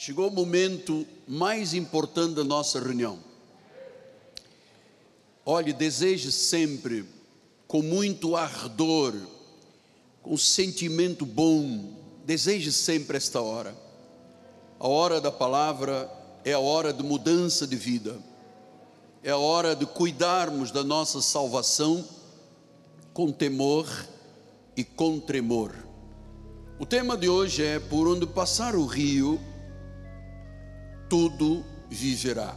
Chegou o momento mais importante da nossa reunião. Olhe, deseje sempre, com muito ardor, com sentimento bom, deseje sempre esta hora. A hora da palavra é a hora de mudança de vida, é a hora de cuidarmos da nossa salvação com temor e com tremor. O tema de hoje é: Por onde passar o rio, tudo viverá.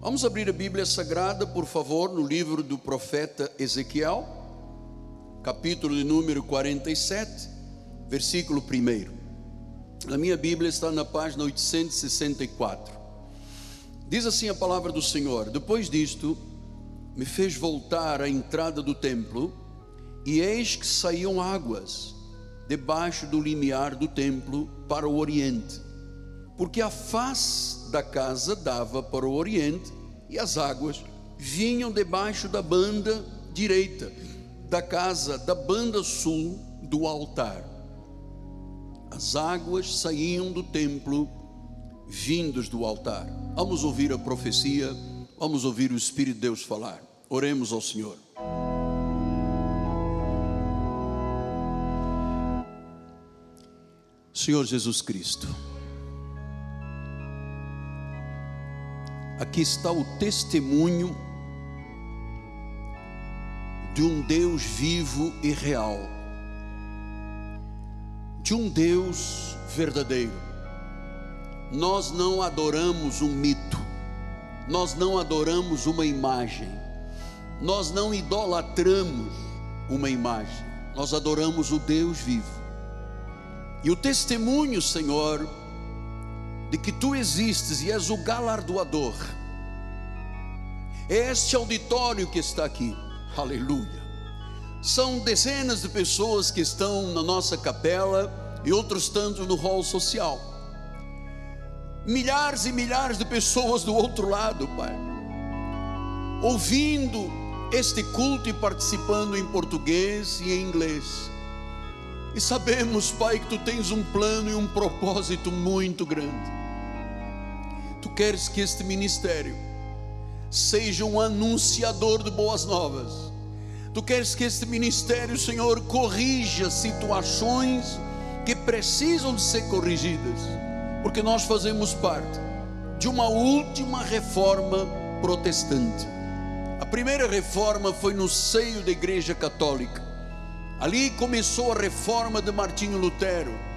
Vamos abrir a Bíblia Sagrada, por favor, no livro do profeta Ezequiel, capítulo de número 47, versículo 1. Na minha Bíblia está na página 864. Diz assim a palavra do Senhor: Depois disto, me fez voltar à entrada do templo, e eis que saíam águas debaixo do limiar do templo para o oriente porque a face da casa dava para o oriente e as águas vinham debaixo da banda direita da casa, da banda sul do altar. As águas saíam do templo, vindos do altar. Vamos ouvir a profecia, vamos ouvir o Espírito de Deus falar. Oremos ao Senhor. Senhor Jesus Cristo. Aqui está o testemunho de um Deus vivo e real, de um Deus verdadeiro. Nós não adoramos um mito, nós não adoramos uma imagem, nós não idolatramos uma imagem, nós adoramos o Deus vivo. E o testemunho, Senhor, de que tu existes e és o galardoador. Este auditório que está aqui, aleluia. São dezenas de pessoas que estão na nossa capela e outros tantos no hall social. Milhares e milhares de pessoas do outro lado, Pai, ouvindo este culto e participando em português e em inglês. E sabemos, Pai, que tu tens um plano e um propósito muito grande. Tu queres que este ministério seja um anunciador de boas novas. Tu queres que este ministério, Senhor, corrija situações que precisam de ser corrigidas, porque nós fazemos parte de uma última reforma protestante. A primeira reforma foi no seio da Igreja Católica. Ali começou a reforma de Martinho Lutero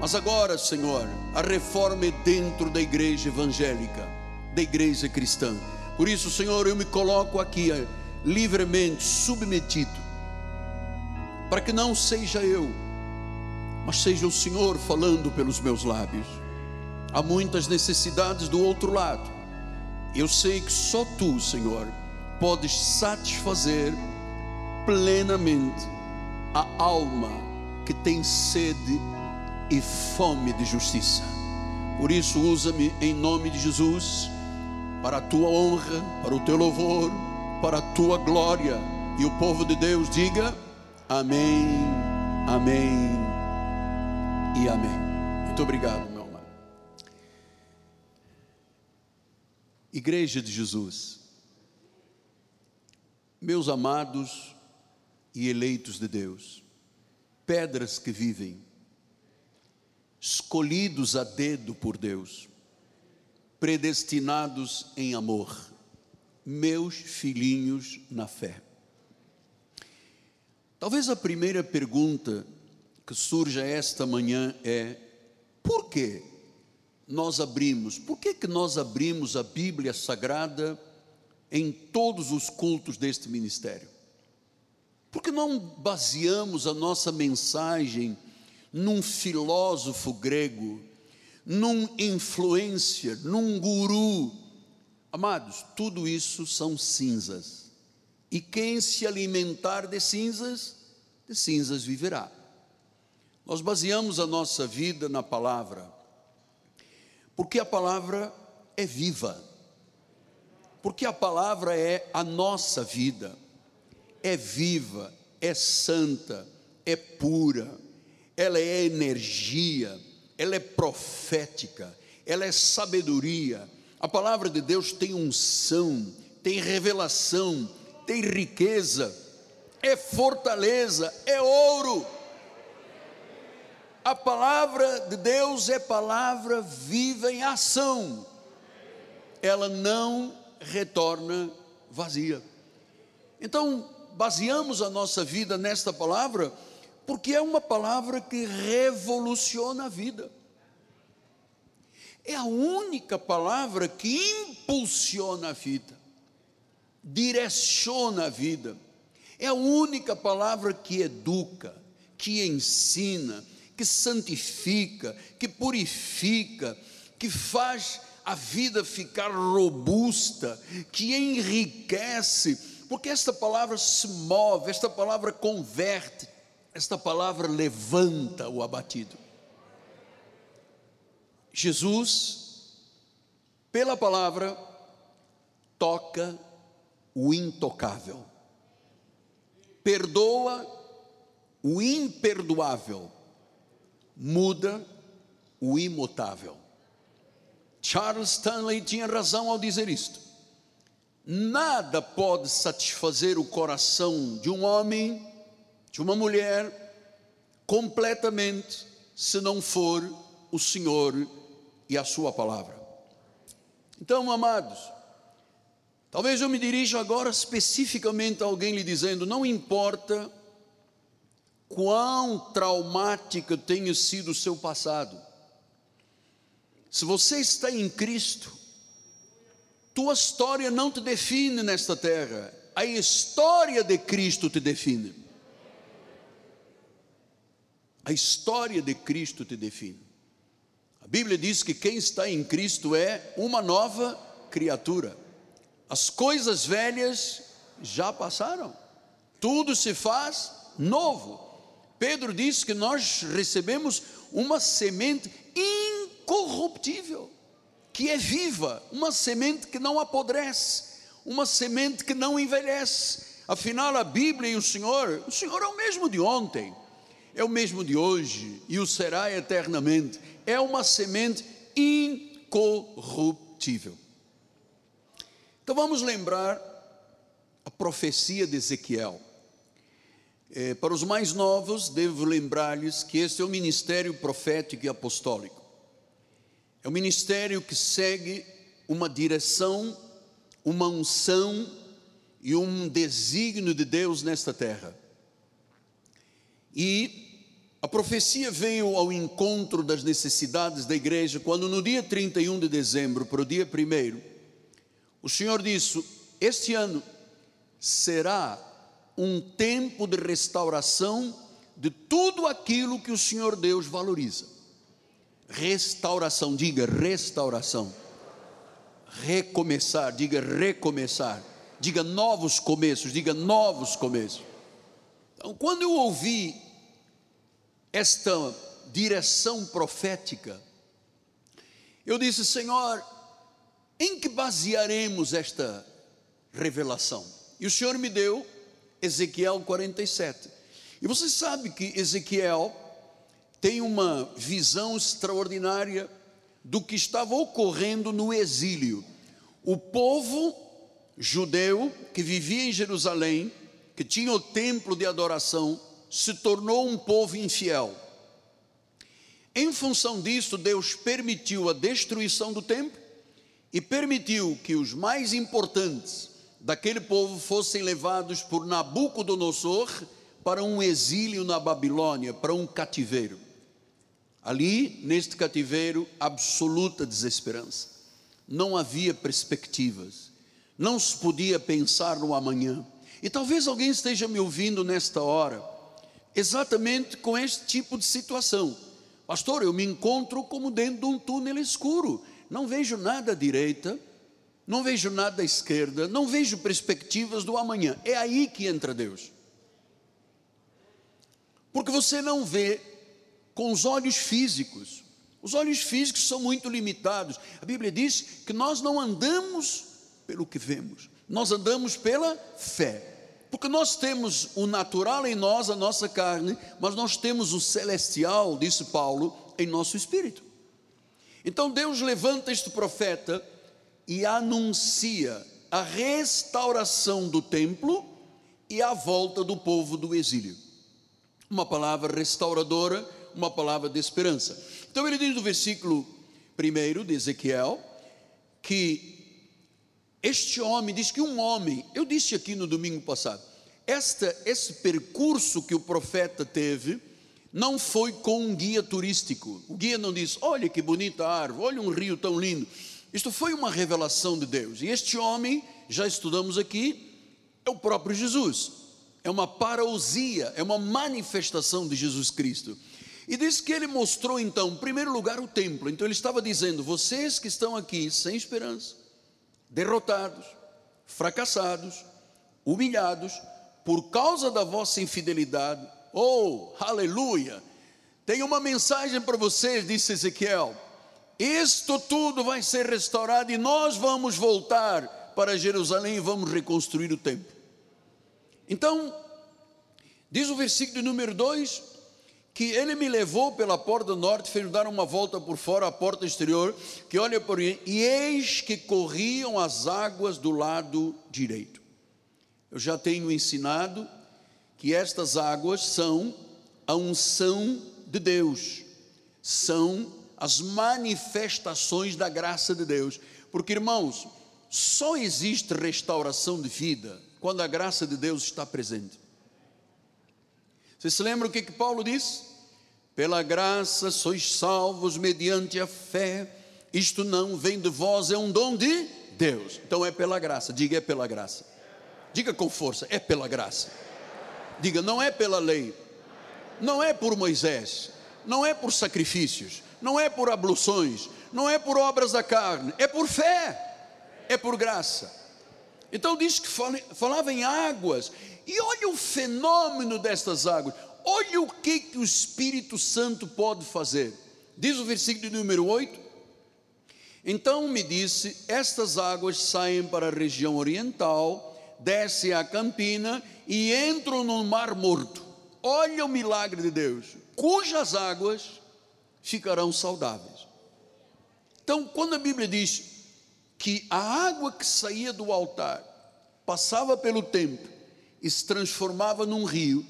mas agora, Senhor, a reforma é dentro da igreja evangélica, da igreja cristã. Por isso, Senhor, eu me coloco aqui eh, livremente submetido, para que não seja eu, mas seja o Senhor falando pelos meus lábios. Há muitas necessidades do outro lado. Eu sei que só tu, Senhor, podes satisfazer plenamente a alma que tem sede e fome de justiça. Por isso, usa-me em nome de Jesus, para a tua honra, para o teu louvor, para a tua glória. E o povo de Deus diga: Amém, Amém e Amém. Muito obrigado, meu amado. Igreja de Jesus, meus amados e eleitos de Deus, pedras que vivem, escolhidos a dedo por Deus, predestinados em amor, meus filhinhos na fé. Talvez a primeira pergunta que surja esta manhã é: por que nós abrimos? Por que, que nós abrimos a Bíblia Sagrada em todos os cultos deste ministério? Por que não baseamos a nossa mensagem num filósofo grego, num influencer, num guru. Amados, tudo isso são cinzas. E quem se alimentar de cinzas, de cinzas viverá. Nós baseamos a nossa vida na palavra, porque a palavra é viva, porque a palavra é a nossa vida, é viva, é santa, é pura ela é energia, ela é profética, ela é sabedoria. A palavra de Deus tem unção, tem revelação, tem riqueza, é fortaleza, é ouro. A palavra de Deus é palavra viva em ação. Ela não retorna vazia. Então, baseamos a nossa vida nesta palavra, porque é uma palavra que revoluciona a vida. É a única palavra que impulsiona a vida, direciona a vida. É a única palavra que educa, que ensina, que santifica, que purifica, que faz a vida ficar robusta, que enriquece, porque esta palavra se move, esta palavra converte, esta palavra levanta o abatido. Jesus, pela palavra, toca o intocável, perdoa o imperdoável, muda o imutável. Charles Stanley tinha razão ao dizer isto. Nada pode satisfazer o coração de um homem, de uma mulher, completamente, se não for o Senhor e a Sua palavra. Então, amados, talvez eu me dirija agora especificamente a alguém lhe dizendo: não importa quão traumático tenha sido o seu passado, se você está em Cristo, tua história não te define nesta terra, a história de Cristo te define. A história de Cristo te define. A Bíblia diz que quem está em Cristo é uma nova criatura. As coisas velhas já passaram, tudo se faz novo. Pedro diz que nós recebemos uma semente incorruptível, que é viva, uma semente que não apodrece, uma semente que não envelhece. Afinal, a Bíblia e o Senhor, o Senhor é o mesmo de ontem, é o mesmo de hoje e o será eternamente é uma semente incorruptível. Então vamos lembrar a profecia de Ezequiel. É, para os mais novos, devo lembrar-lhes que este é o ministério profético e apostólico. É um ministério que segue uma direção, uma unção e um desígnio de Deus nesta terra. E a profecia veio ao encontro das necessidades da igreja quando, no dia 31 de dezembro, para o dia 1, o Senhor disse: Este ano será um tempo de restauração de tudo aquilo que o Senhor Deus valoriza. Restauração, diga restauração. Recomeçar, diga recomeçar. Diga novos começos, diga novos começos. Então, quando eu ouvi esta direção profética, eu disse, Senhor, em que basearemos esta revelação? E o Senhor me deu Ezequiel 47. E você sabe que Ezequiel tem uma visão extraordinária do que estava ocorrendo no exílio. O povo judeu que vivia em Jerusalém, que tinha o templo de adoração, se tornou um povo infiel. Em função disso, Deus permitiu a destruição do templo e permitiu que os mais importantes daquele povo fossem levados por Nabucodonosor para um exílio na Babilônia, para um cativeiro. Ali, neste cativeiro, absoluta desesperança. Não havia perspectivas. Não se podia pensar no amanhã. E talvez alguém esteja me ouvindo nesta hora exatamente com este tipo de situação. Pastor, eu me encontro como dentro de um túnel escuro, não vejo nada à direita, não vejo nada à esquerda, não vejo perspectivas do amanhã. É aí que entra Deus. Porque você não vê com os olhos físicos. Os olhos físicos são muito limitados. A Bíblia diz que nós não andamos pelo que vemos, nós andamos pela fé. Porque nós temos o natural em nós, a nossa carne, mas nós temos o celestial, disse Paulo, em nosso espírito. Então Deus levanta este profeta e anuncia a restauração do templo e a volta do povo do exílio. Uma palavra restauradora, uma palavra de esperança. Então ele diz no versículo 1 de Ezequiel que este homem, diz que um homem, eu disse aqui no domingo passado, esta, esse percurso que o profeta teve, não foi com um guia turístico. O guia não disse: Olha que bonita árvore, olha um rio tão lindo. Isto foi uma revelação de Deus. E este homem, já estudamos aqui, é o próprio Jesus. É uma parousia, é uma manifestação de Jesus Cristo. E diz que ele mostrou então, em primeiro lugar, o templo. Então ele estava dizendo: Vocês que estão aqui sem esperança, derrotados, fracassados, humilhados, por causa da vossa infidelidade. Oh, aleluia! Tenho uma mensagem para vocês, disse Ezequiel. Isto tudo vai ser restaurado e nós vamos voltar para Jerusalém e vamos reconstruir o templo. Então, diz o versículo número 2: que ele me levou pela porta norte, fez dar uma volta por fora, a porta exterior, que olha por mim, e eis que corriam as águas do lado direito. Eu já tenho ensinado que estas águas são a unção de Deus, são as manifestações da graça de Deus, porque irmãos, só existe restauração de vida quando a graça de Deus está presente. Você se lembra o que, que Paulo diz? Pela graça sois salvos mediante a fé. Isto não vem de vós, é um dom de Deus. Então é pela graça. Diga, é pela graça. Diga com força, é pela graça. Diga, não é pela lei. Não é por Moisés. Não é por sacrifícios. Não é por abluções. Não é por obras da carne. É por fé. É por graça. Então diz que falava em águas. E olha o fenômeno destas águas. Olha o que, que o Espírito Santo pode fazer. Diz o versículo número 8. Então me disse: Estas águas saem para a região oriental, descem a campina e entram no Mar Morto. Olha o milagre de Deus, cujas águas ficarão saudáveis. Então, quando a Bíblia diz que a água que saía do altar passava pelo templo e se transformava num rio,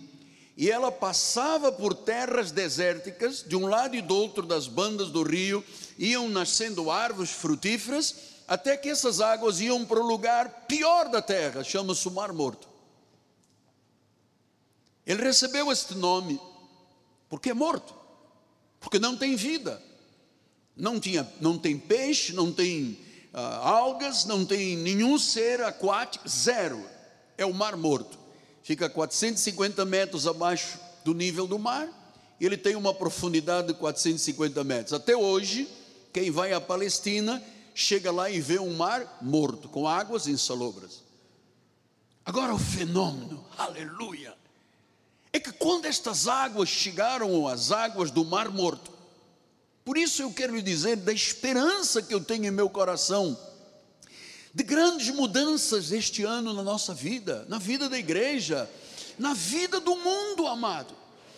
e ela passava por terras desérticas, de um lado e do outro das bandas do rio, iam nascendo árvores frutíferas, até que essas águas iam para o lugar pior da terra, chama-se o Mar Morto. Ele recebeu este nome porque é morto, porque não tem vida, não, tinha, não tem peixe, não tem uh, algas, não tem nenhum ser aquático, zero, é o Mar Morto fica 450 metros abaixo do nível do mar, e ele tem uma profundidade de 450 metros. Até hoje, quem vai à Palestina chega lá e vê um mar morto, com águas insalobras. Agora o fenômeno, aleluia, é que quando estas águas chegaram às águas do mar morto, por isso eu quero lhe dizer da esperança que eu tenho em meu coração, de grandes mudanças este ano na nossa vida, na vida da igreja, na vida do mundo, amado.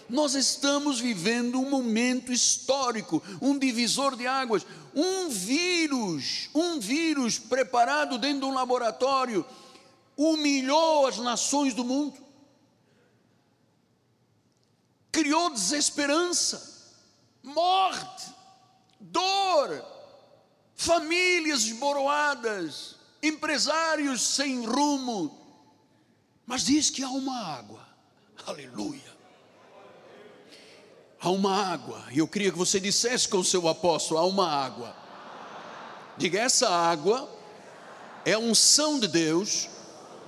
Nós estamos vivendo um momento histórico, um divisor de águas, um vírus, um vírus preparado dentro de um laboratório, humilhou as nações do mundo, criou desesperança, morte, dor, famílias esboroadas, empresários sem rumo, mas diz que há uma água, aleluia. Há uma água, e eu queria que você dissesse com o seu apóstolo: há uma água. Diga, essa água é a unção de Deus,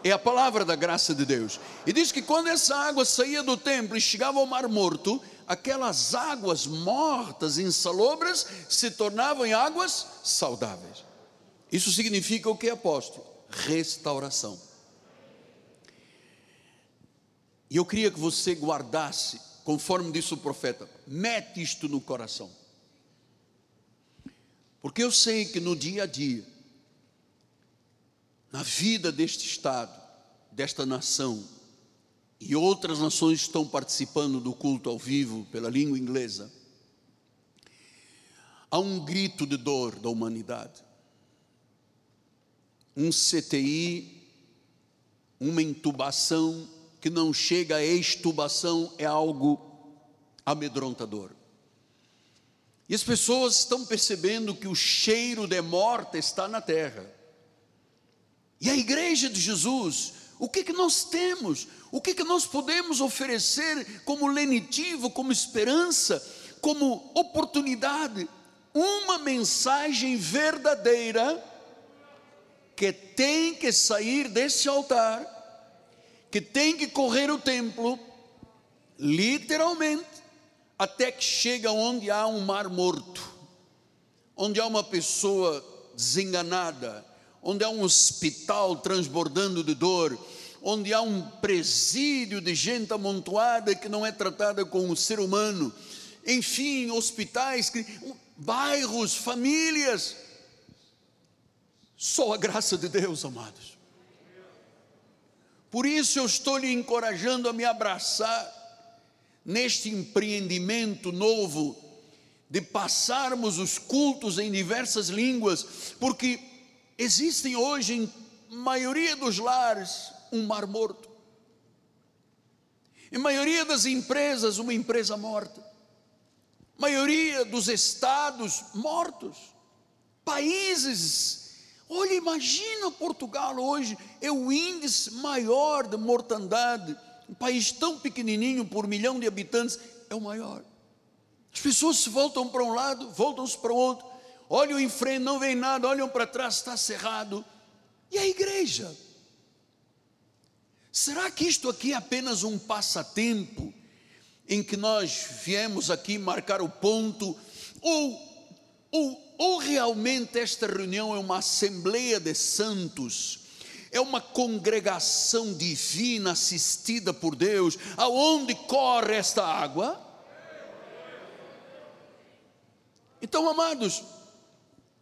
é a palavra da graça de Deus. E diz que quando essa água saía do templo e chegava ao mar morto, aquelas águas mortas, insalobras, se tornavam em águas saudáveis. Isso significa o que, apóstolo? Restauração. E eu queria que você guardasse, conforme disse o profeta, mete isto no coração. Porque eu sei que no dia a dia, na vida deste Estado, desta nação, e outras nações estão participando do culto ao vivo pela língua inglesa, Há um grito de dor da humanidade. Um CTI, uma intubação que não chega a extubação é algo amedrontador. E as pessoas estão percebendo que o cheiro de morte está na terra. E a igreja de Jesus, o que, que nós temos? O que, que nós podemos oferecer como lenitivo, como esperança, como oportunidade? Uma mensagem verdadeira que tem que sair desse altar, que tem que correr o templo, literalmente, até que chega onde há um mar morto, onde há uma pessoa desenganada, onde há um hospital transbordando de dor, onde há um presídio de gente amontoada que não é tratada como um ser humano, enfim, hospitais, bairros, famílias. Só a graça de Deus, amados. Por isso eu estou lhe encorajando a me abraçar neste empreendimento novo de passarmos os cultos em diversas línguas, porque existem hoje em maioria dos lares um mar morto. Em maioria das empresas, uma empresa morta. Maioria dos estados mortos. Países. Olha, imagina Portugal hoje, é o índice maior de mortandade. Um país tão pequenininho por milhão de habitantes, é o maior. As pessoas se voltam para um lado, voltam-se para o outro. Olham em frente, não vem nada, olham para trás, está cerrado. E a igreja? Será que isto aqui é apenas um passatempo em que nós viemos aqui marcar o ponto? Ou, ou, ou realmente esta reunião é uma assembleia de santos? É uma congregação divina assistida por Deus, aonde corre esta água? Então, amados,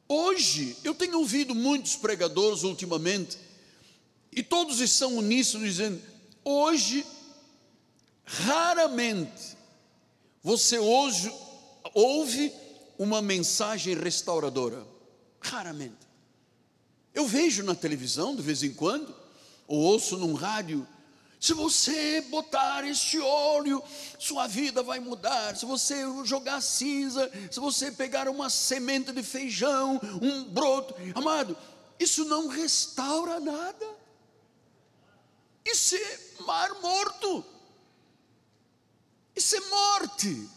hoje eu tenho ouvido muitos pregadores ultimamente e todos estão uníssonos dizendo: hoje, raramente, você hoje ouve uma mensagem restauradora. Raramente. Eu vejo na televisão de vez em quando, ou ouço num rádio, se você botar este óleo, sua vida vai mudar. Se você jogar cinza, se você pegar uma semente de feijão, um broto, amado, isso não restaura nada. Isso é mar morto. Isso é morte.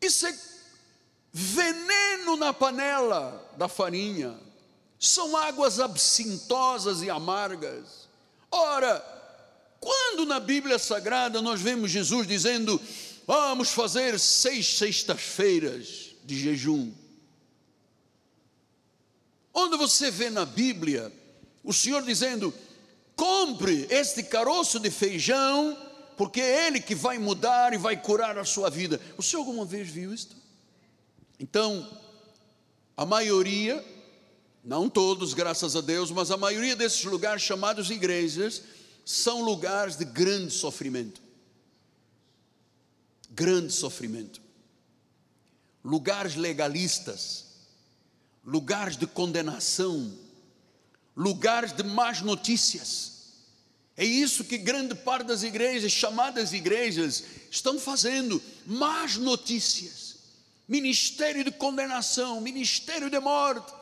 Isso é veneno na panela da farinha. São águas absintosas e amargas. Ora, quando na Bíblia Sagrada nós vemos Jesus dizendo: Vamos fazer seis sextas-feiras de jejum. Onde você vê na Bíblia o Senhor dizendo: compre este caroço de feijão, porque é ele que vai mudar e vai curar a sua vida. O senhor alguma vez viu isto? Então, a maioria, não todos, graças a Deus, mas a maioria desses lugares chamados igrejas, são lugares de grande sofrimento. Grande sofrimento. Lugares legalistas, lugares de condenação, lugares de más notícias. É isso que grande parte das igrejas, chamadas igrejas, estão fazendo: más notícias, ministério de condenação, ministério de morte,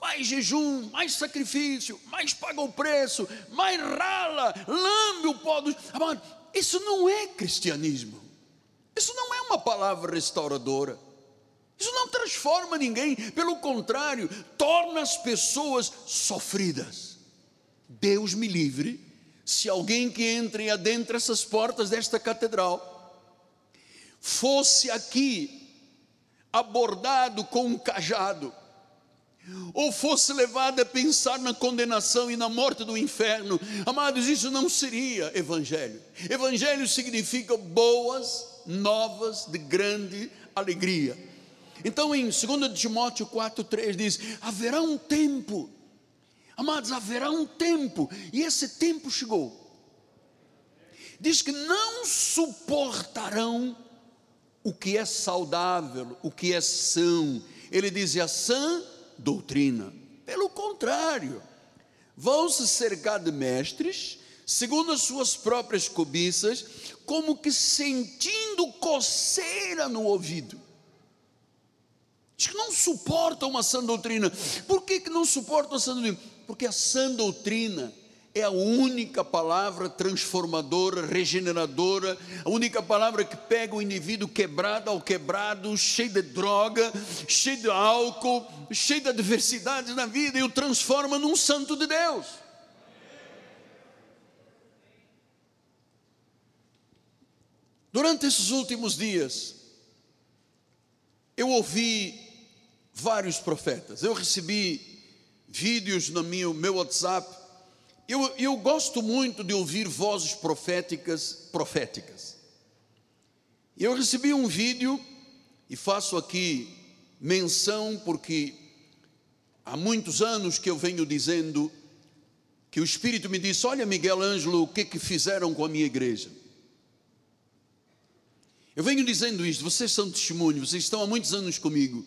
mais jejum, mais sacrifício, mais paga o preço, mais rala, lambe o pó dos. Amado, isso não é cristianismo, isso não é uma palavra restauradora. Isso não transforma ninguém, pelo contrário, torna as pessoas sofridas. Deus me livre se alguém que entre adentro essas portas desta catedral fosse aqui abordado com um cajado, ou fosse levado a pensar na condenação e na morte do inferno, amados, isso não seria evangelho. Evangelho significa boas novas de grande alegria. Então, em 2 Timóteo 4,3 diz: haverá um tempo, amados, haverá um tempo, e esse tempo chegou. Diz que não suportarão o que é saudável, o que é são. Ele diz a sã doutrina. Pelo contrário, vão se cercar de mestres, segundo as suas próprias cobiças, como que sentindo coceira no ouvido. Diz que não suportam uma sã doutrina. Por que, que não suportam a sã doutrina? Porque a sã doutrina é a única palavra transformadora, regeneradora, a única palavra que pega o indivíduo quebrado ao quebrado, cheio de droga, cheio de álcool, cheio de adversidades na vida e o transforma num santo de Deus. Durante esses últimos dias, eu ouvi vários profetas, eu recebi vídeos no meu, meu WhatsApp eu, eu gosto muito de ouvir vozes proféticas, proféticas. Eu recebi um vídeo e faço aqui menção porque há muitos anos que eu venho dizendo que o Espírito me disse: Olha, Miguel Ângelo, o que que fizeram com a minha igreja? Eu venho dizendo isto, vocês são testemunhos, vocês estão há muitos anos comigo.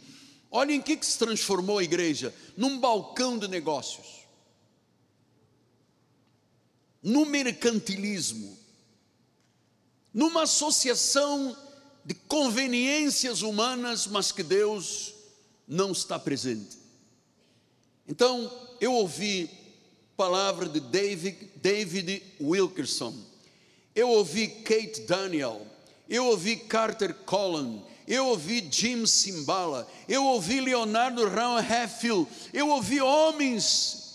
Olhem em que, que se transformou a igreja: num balcão de negócios no mercantilismo, numa associação de conveniências humanas, mas que Deus não está presente. Então, eu ouvi palavra de David, David Wilkerson, eu ouvi Kate Daniel, eu ouvi Carter Collin, eu ouvi Jim Simbala, eu ouvi Leonardo Ram Heffield, eu ouvi homens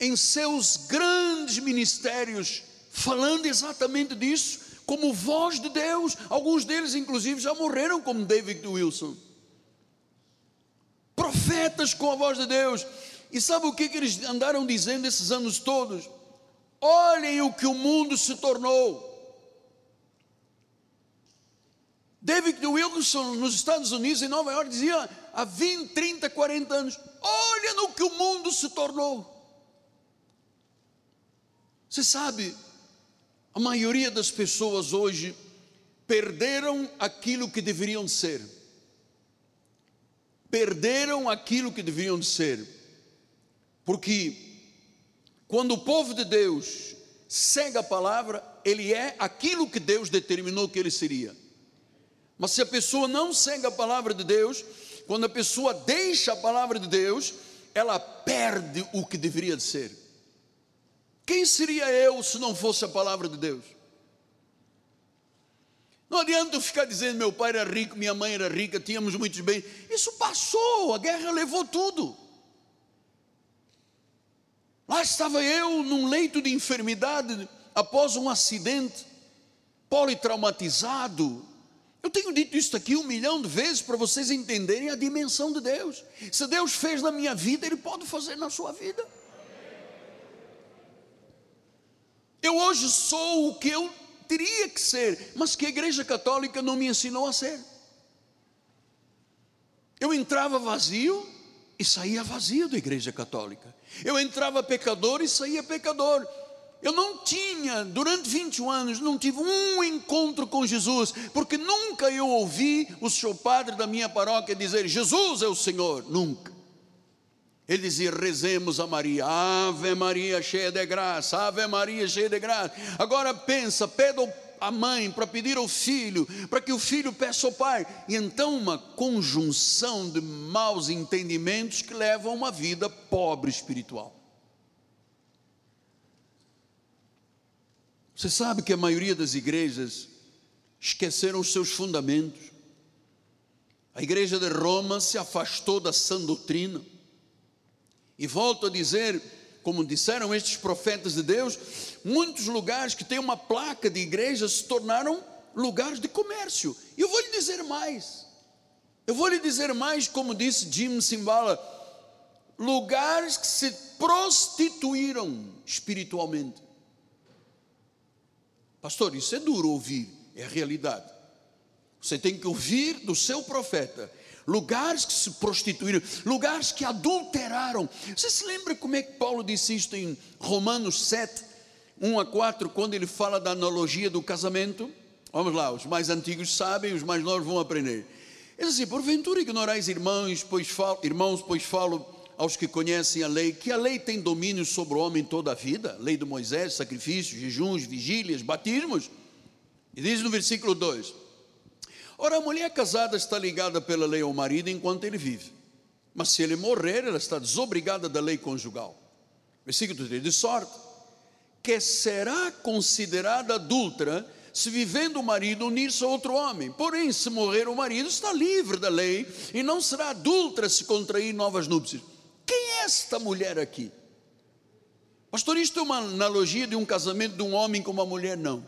em seus grandes ministérios, falando exatamente disso, como voz de Deus. Alguns deles, inclusive, já morreram, como David Wilson. Profetas com a voz de Deus. E sabe o que, que eles andaram dizendo esses anos todos? Olhem o que o mundo se tornou. David Wilson, nos Estados Unidos, em Nova York, dizia há 20, 30, 40 anos: Olha no que o mundo se tornou. Você sabe, a maioria das pessoas hoje perderam aquilo que deveriam ser. Perderam aquilo que deveriam ser. Porque quando o povo de Deus segue a palavra, ele é aquilo que Deus determinou que ele seria. Mas se a pessoa não segue a palavra de Deus, quando a pessoa deixa a palavra de Deus, ela perde o que deveria ser. Quem seria eu se não fosse a palavra de Deus? Não adianta eu ficar dizendo meu pai era rico, minha mãe era rica, tínhamos muitos bens. Isso passou, a guerra levou tudo. Lá estava eu num leito de enfermidade após um acidente, politraumatizado. Eu tenho dito isso aqui um milhão de vezes para vocês entenderem a dimensão de Deus. Se Deus fez na minha vida, Ele pode fazer na sua vida. Eu hoje sou o que eu teria que ser, mas que a Igreja Católica não me ensinou a ser. Eu entrava vazio e saía vazio da Igreja Católica. Eu entrava pecador e saía pecador. Eu não tinha, durante 21 anos, não tive um encontro com Jesus, porque nunca eu ouvi o seu padre da minha paróquia dizer: Jesus é o Senhor. Nunca. Ele dizia: rezemos a Maria, Ave Maria cheia de graça, Ave Maria cheia de graça. Agora pensa, pede a mãe para pedir ao filho, para que o filho peça ao pai. E então uma conjunção de maus entendimentos que levam a uma vida pobre espiritual. Você sabe que a maioria das igrejas esqueceram os seus fundamentos. A igreja de Roma se afastou da sã doutrina e volto a dizer, como disseram estes profetas de Deus, muitos lugares que têm uma placa de igreja se tornaram lugares de comércio. E eu vou lhe dizer mais. Eu vou lhe dizer mais, como disse Jim Simbala, lugares que se prostituíram espiritualmente. Pastor, isso é duro ouvir, é a realidade. Você tem que ouvir do seu profeta lugares que se prostituíram, lugares que adulteraram. Você se lembra como é que Paulo disse isto em Romanos 7, 1 a 4, quando ele fala da analogia do casamento? Vamos lá, os mais antigos sabem, os mais novos vão aprender. É assim, porventura ignorais irmãos, pois falo, irmãos, pois falo aos que conhecem a lei, que a lei tem domínio sobre o homem toda a vida, lei de Moisés, sacrifícios, jejuns, vigílias, batismos. E diz no versículo 2: Ora, a mulher casada está ligada pela lei ao marido enquanto ele vive, mas se ele morrer, ela está desobrigada da lei conjugal. Versículo 3: De sorte que será considerada adúltera se vivendo o marido unir-se a outro homem. Porém, se morrer o marido, está livre da lei e não será adulta se contrair novas núpcias. Quem é esta mulher aqui? Pastor, isto é uma analogia de um casamento de um homem com uma mulher? Não.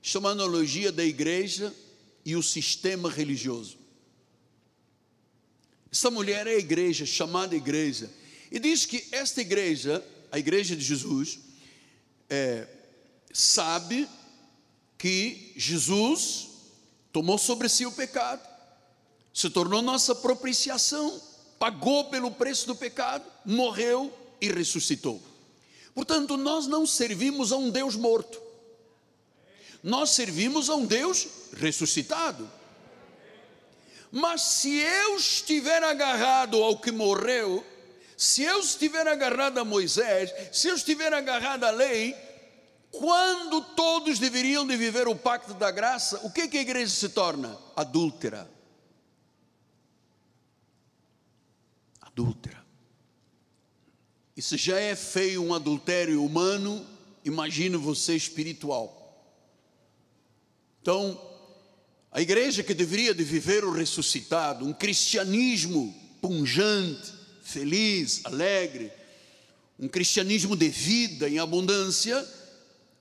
Isto é uma analogia da igreja e o sistema religioso. Essa mulher é a igreja, chamada igreja. E diz que esta igreja, a igreja de Jesus, é, sabe que Jesus tomou sobre si o pecado, se tornou nossa propiciação, pagou pelo preço do pecado, morreu e ressuscitou. Portanto, nós não servimos a um Deus morto, nós servimos a um Deus ressuscitado. Mas se eu estiver agarrado ao que morreu, se eu estiver agarrado a Moisés, se eu estiver agarrado à lei, quando todos deveriam de viver o pacto da graça, o que, que a igreja se torna? Adúltera. Adúltera. Se já é feio um adultério humano, imagine você espiritual. Então, a igreja que deveria de viver o ressuscitado, um cristianismo punjante, feliz, alegre, um cristianismo de vida em abundância,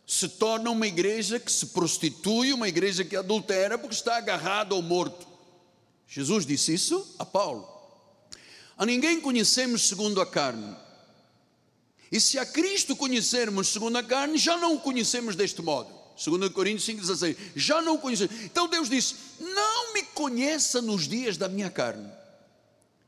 se torna uma igreja que se prostitui, uma igreja que adultera porque está agarrado ao morto. Jesus disse isso a Paulo. A ninguém conhecemos segundo a carne. E se a Cristo conhecermos segundo a carne, já não o conhecemos deste modo. 2 Coríntios 5,16. Já não o conhecemos. Então Deus disse: Não me conheça nos dias da minha carne.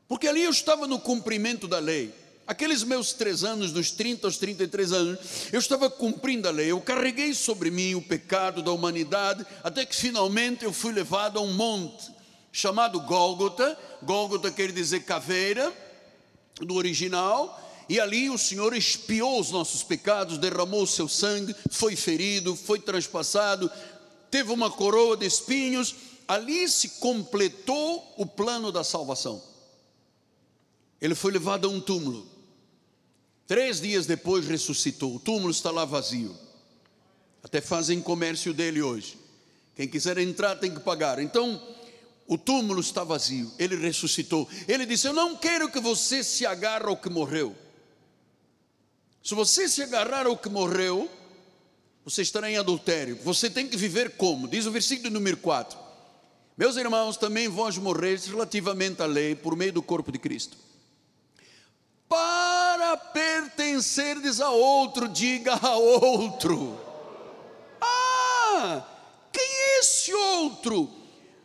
Porque ali eu estava no cumprimento da lei. Aqueles meus três anos, dos 30 aos 33 anos, eu estava cumprindo a lei, eu carreguei sobre mim o pecado da humanidade, até que finalmente eu fui levado a um monte chamado Gólgota. Gólgota quer dizer caveira, do original, e ali o Senhor expiou os nossos pecados, derramou o seu sangue, foi ferido, foi transpassado, teve uma coroa de espinhos, ali se completou o plano da salvação. Ele foi levado a um túmulo. Três dias depois ressuscitou. O túmulo está lá vazio. Até fazem comércio dele hoje. Quem quiser entrar tem que pagar. Então, o túmulo está vazio. Ele ressuscitou. Ele disse: Eu não quero que você se agarre ao que morreu. Se você se agarrar ao que morreu, você estará em adultério. Você tem que viver como? Diz o versículo número 4. Meus irmãos, também vós morreis relativamente à lei por meio do corpo de Cristo para pertencerdes a outro, diga a outro. Ah, quem é esse outro?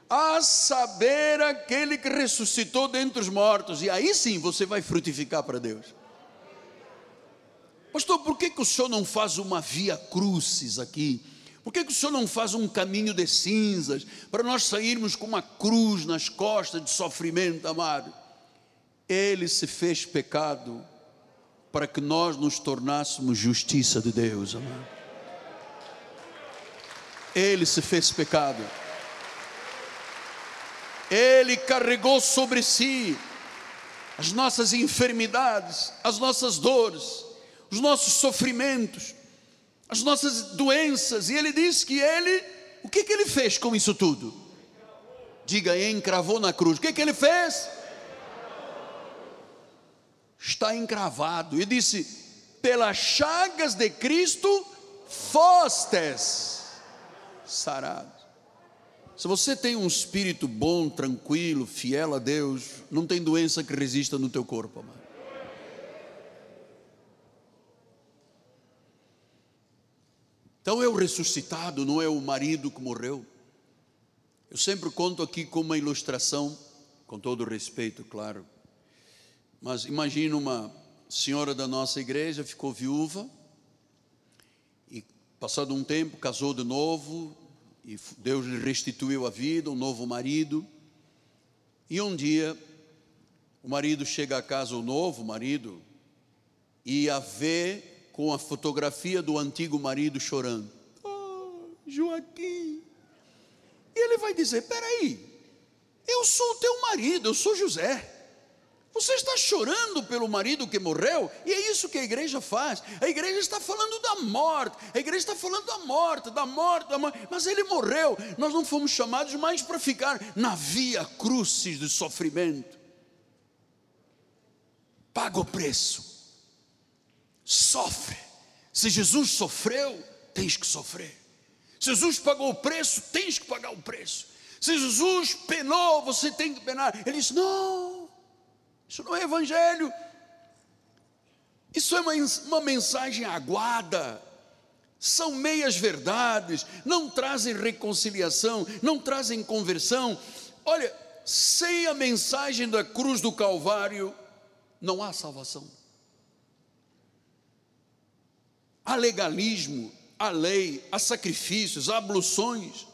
A saber, aquele que ressuscitou dentre os mortos, e aí sim você vai frutificar para Deus. Pastor, por que, que o senhor não faz uma via crucis aqui? Por que, que o senhor não faz um caminho de cinzas para nós sairmos com uma cruz nas costas de sofrimento, amado? Ele se fez pecado para que nós nos tornássemos justiça de Deus, amado. Ele se fez pecado. Ele carregou sobre si as nossas enfermidades, as nossas dores, os nossos sofrimentos, as nossas doenças, e ele disse que ele, o que, que ele fez com isso tudo? Diga, encravou na cruz. O que, que ele fez? está encravado. E disse: pelas chagas de Cristo fostes sarados. Se você tem um espírito bom, tranquilo, fiel a Deus, não tem doença que resista no teu corpo, amado. Então é o ressuscitado, não é o marido que morreu. Eu sempre conto aqui com uma ilustração, com todo respeito, claro. Mas imagina uma senhora da nossa igreja ficou viúva e passado um tempo casou de novo e Deus lhe restituiu a vida, um novo marido. E um dia, o marido chega a casa, o novo marido, e a vê com a fotografia do antigo marido chorando. Oh, Joaquim. E ele vai dizer: peraí, eu sou o teu marido, eu sou José. Você está chorando pelo marido que morreu, e é isso que a igreja faz. A igreja está falando da morte, a igreja está falando da morte, da morte, da morte. mas ele morreu. Nós não fomos chamados mais para ficar na via crucis de sofrimento. Paga o preço, sofre. Se Jesus sofreu, tens que sofrer. Se Jesus pagou o preço, tens que pagar o preço. Se Jesus penou, você tem que penar. Ele disse: não. Isso não é evangelho. Isso é uma, uma mensagem aguada. São meias verdades, não trazem reconciliação, não trazem conversão. Olha, sem a mensagem da cruz do Calvário, não há salvação. Há legalismo, há lei, há sacrifícios, há abluções.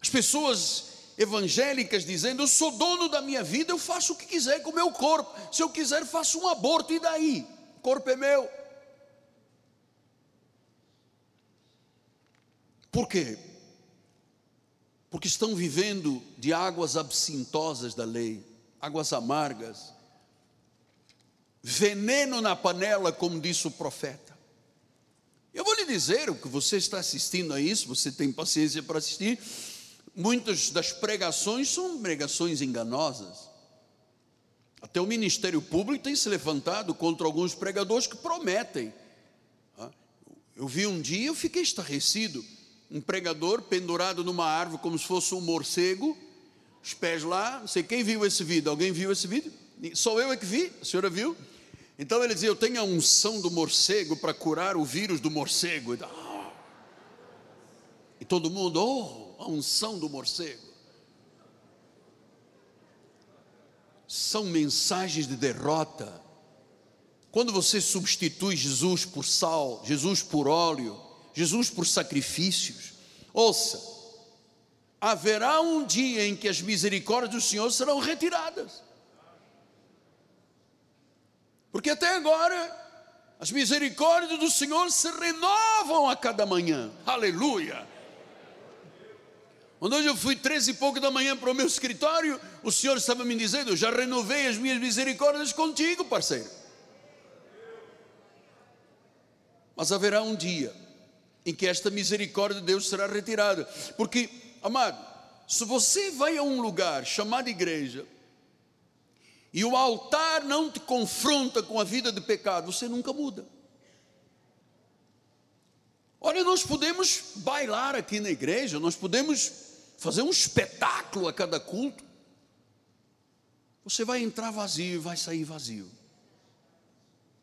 As pessoas evangélicas dizendo: Eu sou dono da minha vida, eu faço o que quiser com o meu corpo. Se eu quiser, faço um aborto, e daí? O corpo é meu. Por quê? Porque estão vivendo de águas absintosas da lei, águas amargas, veneno na panela, como disse o profeta. Eu vou lhe dizer o que você está assistindo a isso, você tem paciência para assistir Muitas das pregações são pregações enganosas. Até o Ministério Público tem se levantado contra alguns pregadores que prometem. Ah, eu vi um dia, eu fiquei estarrecido, um pregador pendurado numa árvore como se fosse um morcego, os pés lá, não sei quem viu esse vídeo, alguém viu esse vídeo? Só eu é que vi, a senhora viu? Então ele dizia, eu tenho a unção do morcego para curar o vírus do morcego. E todo mundo, oh, a unção do morcego. São mensagens de derrota. Quando você substitui Jesus por sal, Jesus por óleo, Jesus por sacrifícios, ouça, haverá um dia em que as misericórdias do Senhor serão retiradas. Porque até agora as misericórdias do Senhor se renovam a cada manhã. Aleluia. Quando hoje eu fui três e pouco da manhã para o meu escritório, o Senhor estava me dizendo: já renovei as minhas misericórdias contigo, parceiro. Mas haverá um dia em que esta misericórdia de Deus será retirada, porque, amado, se você vai a um lugar chamado igreja, e o altar não te confronta com a vida de pecado, você nunca muda. Olha, nós podemos bailar aqui na igreja, nós podemos fazer um espetáculo a cada culto, você vai entrar vazio e vai sair vazio.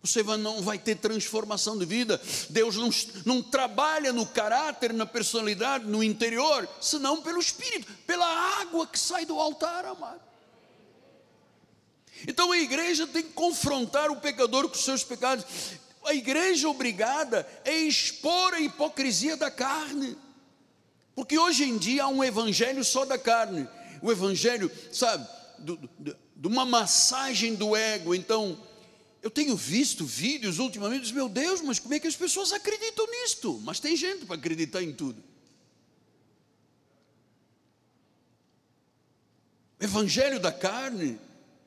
Você não vai ter transformação de vida. Deus não, não trabalha no caráter, na personalidade, no interior, senão pelo Espírito, pela água que sai do altar, amado. Então a igreja tem que confrontar o pecador com os seus pecados. A igreja obrigada é expor a hipocrisia da carne. Porque hoje em dia há um evangelho só da carne, o evangelho, sabe, de uma massagem do ego. Então, eu tenho visto vídeos ultimamente, meu Deus, mas como é que as pessoas acreditam nisto? Mas tem gente para acreditar em tudo. Evangelho da carne,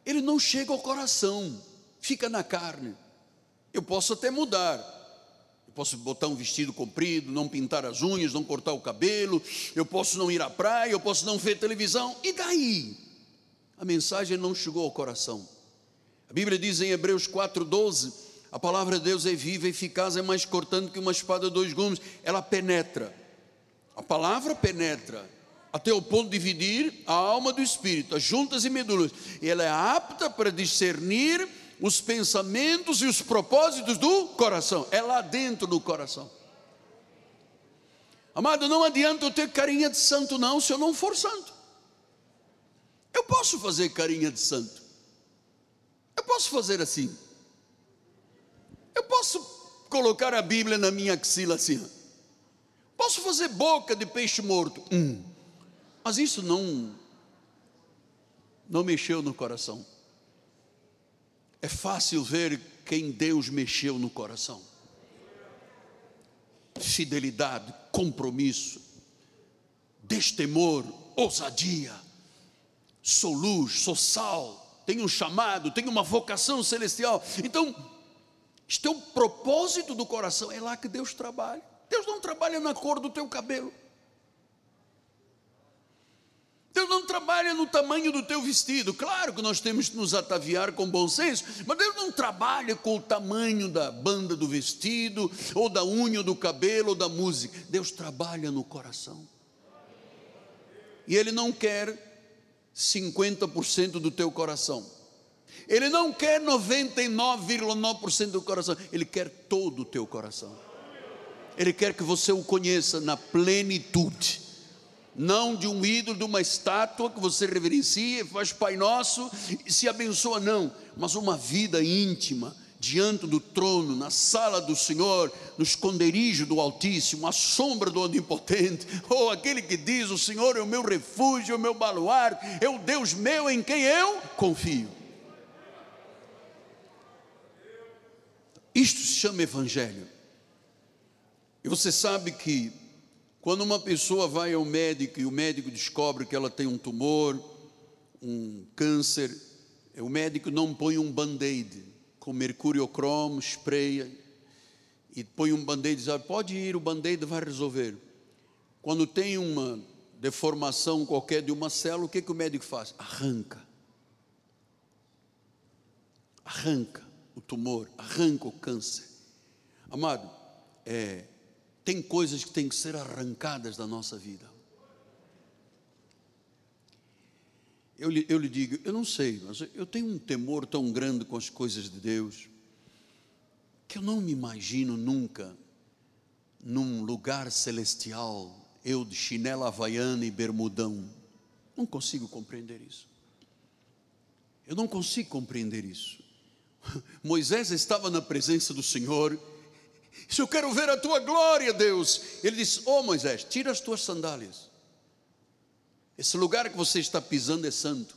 ele não chega ao coração, fica na carne. Eu posso até mudar, eu posso botar um vestido comprido, não pintar as unhas, não cortar o cabelo, eu posso não ir à praia, eu posso não ver televisão, e daí? A mensagem não chegou ao coração. A Bíblia diz em Hebreus 4,12: a palavra de Deus é viva, eficaz, é mais cortante que uma espada de dois gumes, ela penetra. A palavra penetra até o ponto de dividir a alma do espírito, as juntas e medulas, e ela é apta para discernir os pensamentos e os propósitos do coração. É lá dentro do coração. Amado, não adianta eu ter carinha de santo, não, se eu não for santo. Eu posso fazer carinha de santo. Eu posso fazer assim. Eu posso colocar a Bíblia na minha axila assim. Posso fazer boca de peixe morto? Hum. Mas isso não não mexeu no coração. É fácil ver quem Deus mexeu no coração. Fidelidade, compromisso, destemor, ousadia. Sou luz, sou sal, tenho um chamado, tenho uma vocação celestial. Então, este é o propósito do coração, é lá que Deus trabalha. Deus não trabalha na cor do teu cabelo. Deus não trabalha no tamanho do teu vestido. Claro que nós temos que nos ataviar com bom senso, mas Deus não trabalha com o tamanho da banda do vestido, ou da unha do cabelo, ou da música. Deus trabalha no coração. E Ele não quer 50% do teu coração. Ele não quer 99,9% do coração, ele quer todo o teu coração. Ele quer que você o conheça na plenitude, não de um ídolo, de uma estátua que você reverencia, faz Pai Nosso e se abençoa, não, mas uma vida íntima, diante do trono, na sala do Senhor, no esconderijo do Altíssimo, à sombra do Onipotente, ou oh, aquele que diz: O Senhor é o meu refúgio, é o meu baluarte, é o Deus meu em quem eu confio. Isto se chama Evangelho. E você sabe que quando uma pessoa vai ao médico e o médico descobre que ela tem um tumor, um câncer, o médico não põe um band-aid com mercúrio cromo, espreia e põe um band-aid e diz: ah, pode ir, o band-aid vai resolver. Quando tem uma deformação qualquer de uma célula, o que, que o médico faz? Arranca. Arranca o tumor, arranca o câncer. Amado, é, tem coisas que têm que ser arrancadas da nossa vida. Eu lhe, eu lhe digo, eu não sei, mas eu tenho um temor tão grande com as coisas de Deus, que eu não me imagino nunca num lugar celestial, eu de chinela havaiana e bermudão. Não consigo compreender isso. Eu não consigo compreender isso. Moisés estava na presença do Senhor se eu quero ver a tua glória, Deus. Ele disse: Oh Moisés, tira as tuas sandálias. Esse lugar que você está pisando é santo.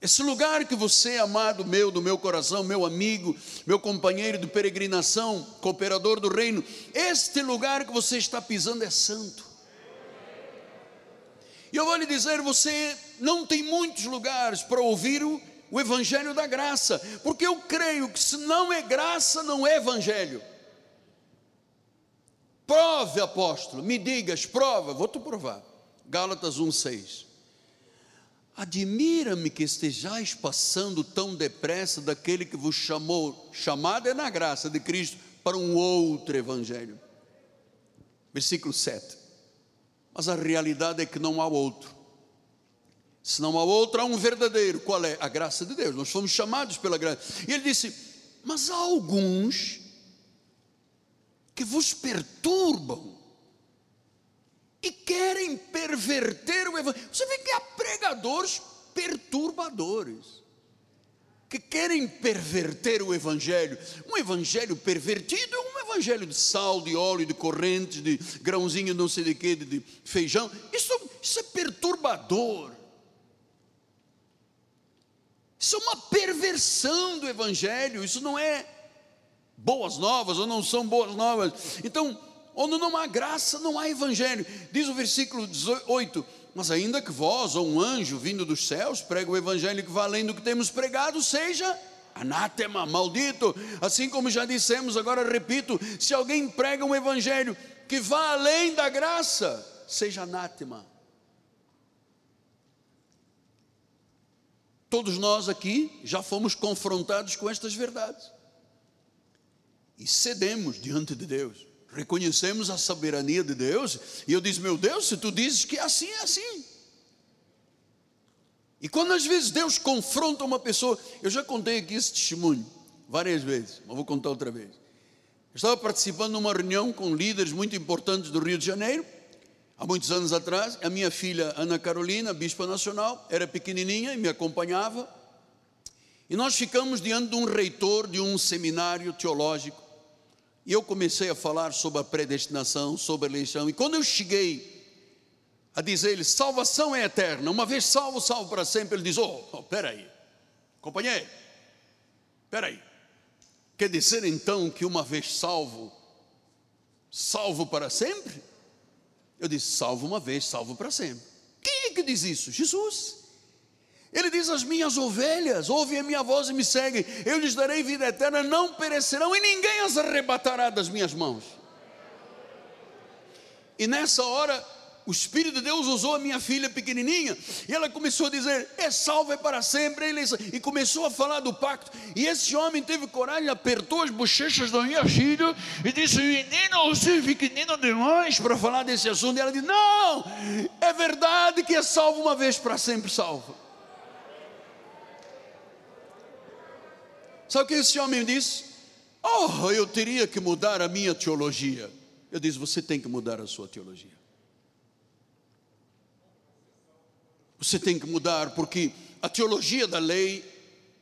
Esse lugar que você, amado meu, do meu coração, meu amigo, meu companheiro de peregrinação, cooperador do reino, este lugar que você está pisando é santo. E eu vou lhe dizer: você não tem muitos lugares para ouvir o o evangelho da graça, porque eu creio que se não é graça, não é evangelho. Prove, apóstolo, me digas, prova, vou te provar. Gálatas 1:6. Admira-me que estejais passando tão depressa daquele que vos chamou, chamado é na graça de Cristo, para um outro evangelho. Versículo 7. Mas a realidade é que não há outro. Se não há outro, há um verdadeiro. Qual é? A graça de Deus. Nós fomos chamados pela graça. E ele disse: Mas há alguns que vos perturbam e querem perverter o evangelho. Você vê que há pregadores perturbadores que querem perverter o evangelho. Um evangelho pervertido é um evangelho de sal, de óleo, de correntes, de grãozinho, não sei de quê, de feijão. Isso, isso é perturbador. Isso é uma perversão do Evangelho, isso não é boas novas ou não são boas novas. Então, onde não há graça, não há Evangelho. Diz o versículo 18: Mas ainda que vós ou um anjo vindo dos céus prega o Evangelho que vai além do que temos pregado, seja anátema, maldito. Assim como já dissemos, agora repito: se alguém prega um Evangelho que vá além da graça, seja anátema. Todos nós aqui já fomos confrontados com estas verdades. E cedemos diante de Deus. Reconhecemos a soberania de Deus. E eu disse: Meu Deus, se tu dizes que é assim, é assim. E quando às vezes Deus confronta uma pessoa, eu já contei aqui esse testemunho várias vezes, mas vou contar outra vez. Eu estava participando de uma reunião com líderes muito importantes do Rio de Janeiro Há muitos anos atrás, a minha filha Ana Carolina, bispa nacional, era pequenininha e me acompanhava. E nós ficamos diante de um reitor de um seminário teológico, E eu comecei a falar sobre a predestinação, sobre a eleição. E quando eu cheguei a dizer-lhe: salvação é eterna, uma vez salvo, salvo para sempre, ele diz: oh, oh peraí, companheiro, peraí. Quer dizer então que uma vez salvo, salvo para sempre? Eu disse: salvo uma vez, salvo para sempre. Quem é que diz isso? Jesus. Ele diz: As minhas ovelhas ouvem a minha voz e me seguem, eu lhes darei vida eterna, não perecerão e ninguém as arrebatará das minhas mãos. E nessa hora, o Espírito de Deus usou a minha filha pequenininha e ela começou a dizer: É salvo, é para sempre. E começou a falar do pacto. E esse homem teve coragem, apertou as bochechas da minha filha e disse: Menino, você é pequenino demais para falar desse assunto. E ela disse: Não, é verdade que é salvo uma vez para sempre salvo. Sabe o que esse homem disse? Oh, eu teria que mudar a minha teologia. Eu disse: Você tem que mudar a sua teologia. Você tem que mudar, porque a teologia da lei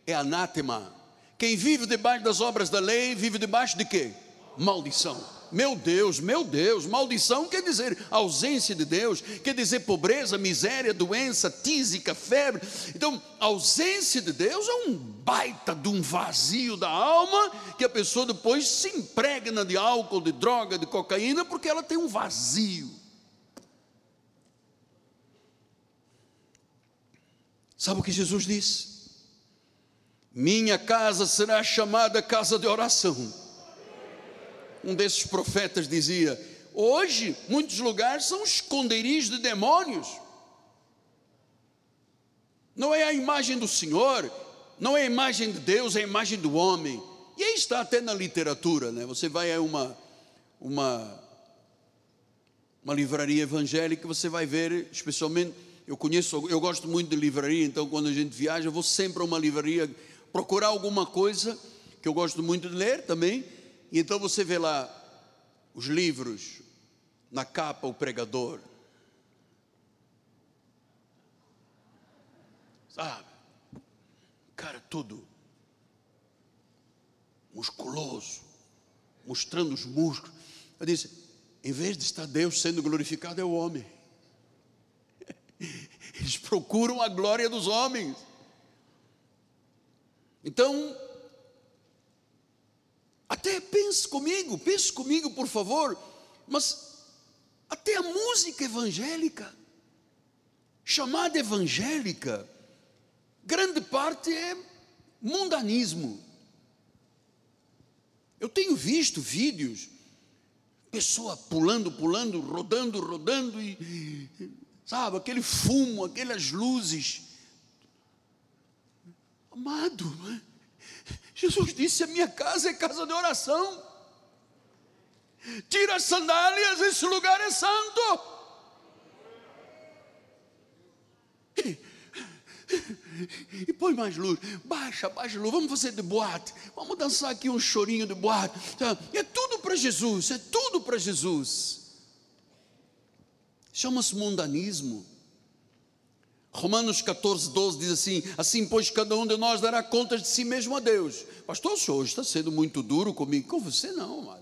é anátema. Quem vive debaixo das obras da lei, vive debaixo de quê? Maldição. Meu Deus, meu Deus, maldição quer dizer ausência de Deus, quer dizer pobreza, miséria, doença, tísica, febre. Então, ausência de Deus é um baita de um vazio da alma que a pessoa depois se impregna de álcool, de droga, de cocaína, porque ela tem um vazio. Sabe o que Jesus disse? Minha casa será chamada casa de oração. Um desses profetas dizia: Hoje, muitos lugares são esconderijos de demônios. Não é a imagem do Senhor, não é a imagem de Deus, é a imagem do homem. E aí está até na literatura, né? Você vai a uma, uma, uma livraria evangélica, você vai ver, especialmente eu conheço, eu gosto muito de livraria, então quando a gente viaja, eu vou sempre a uma livraria procurar alguma coisa que eu gosto muito de ler também. E então você vê lá os livros, na capa o pregador. Sabe? Cara, tudo musculoso, mostrando os músculos. Eu disse: em vez de estar Deus sendo glorificado, é o homem. Eles procuram a glória dos homens. Então, até pense comigo, pense comigo, por favor, mas até a música evangélica, chamada evangélica, grande parte é mundanismo. Eu tenho visto vídeos, pessoa pulando, pulando, rodando, rodando e sabe, aquele fumo, aquelas luzes. Amado, Jesus disse: A minha casa é casa de oração. Tira as sandálias, esse lugar é santo. E, e põe mais luz, baixa, baixa luz, vamos fazer de boate, vamos dançar aqui um chorinho de boate. É tudo para Jesus, é tudo para Jesus. Chama-se mundanismo. Romanos 14, 12 diz assim: Assim, pois, cada um de nós dará contas de si mesmo a Deus. Pastor, o senhor está sendo muito duro comigo. Com você, não.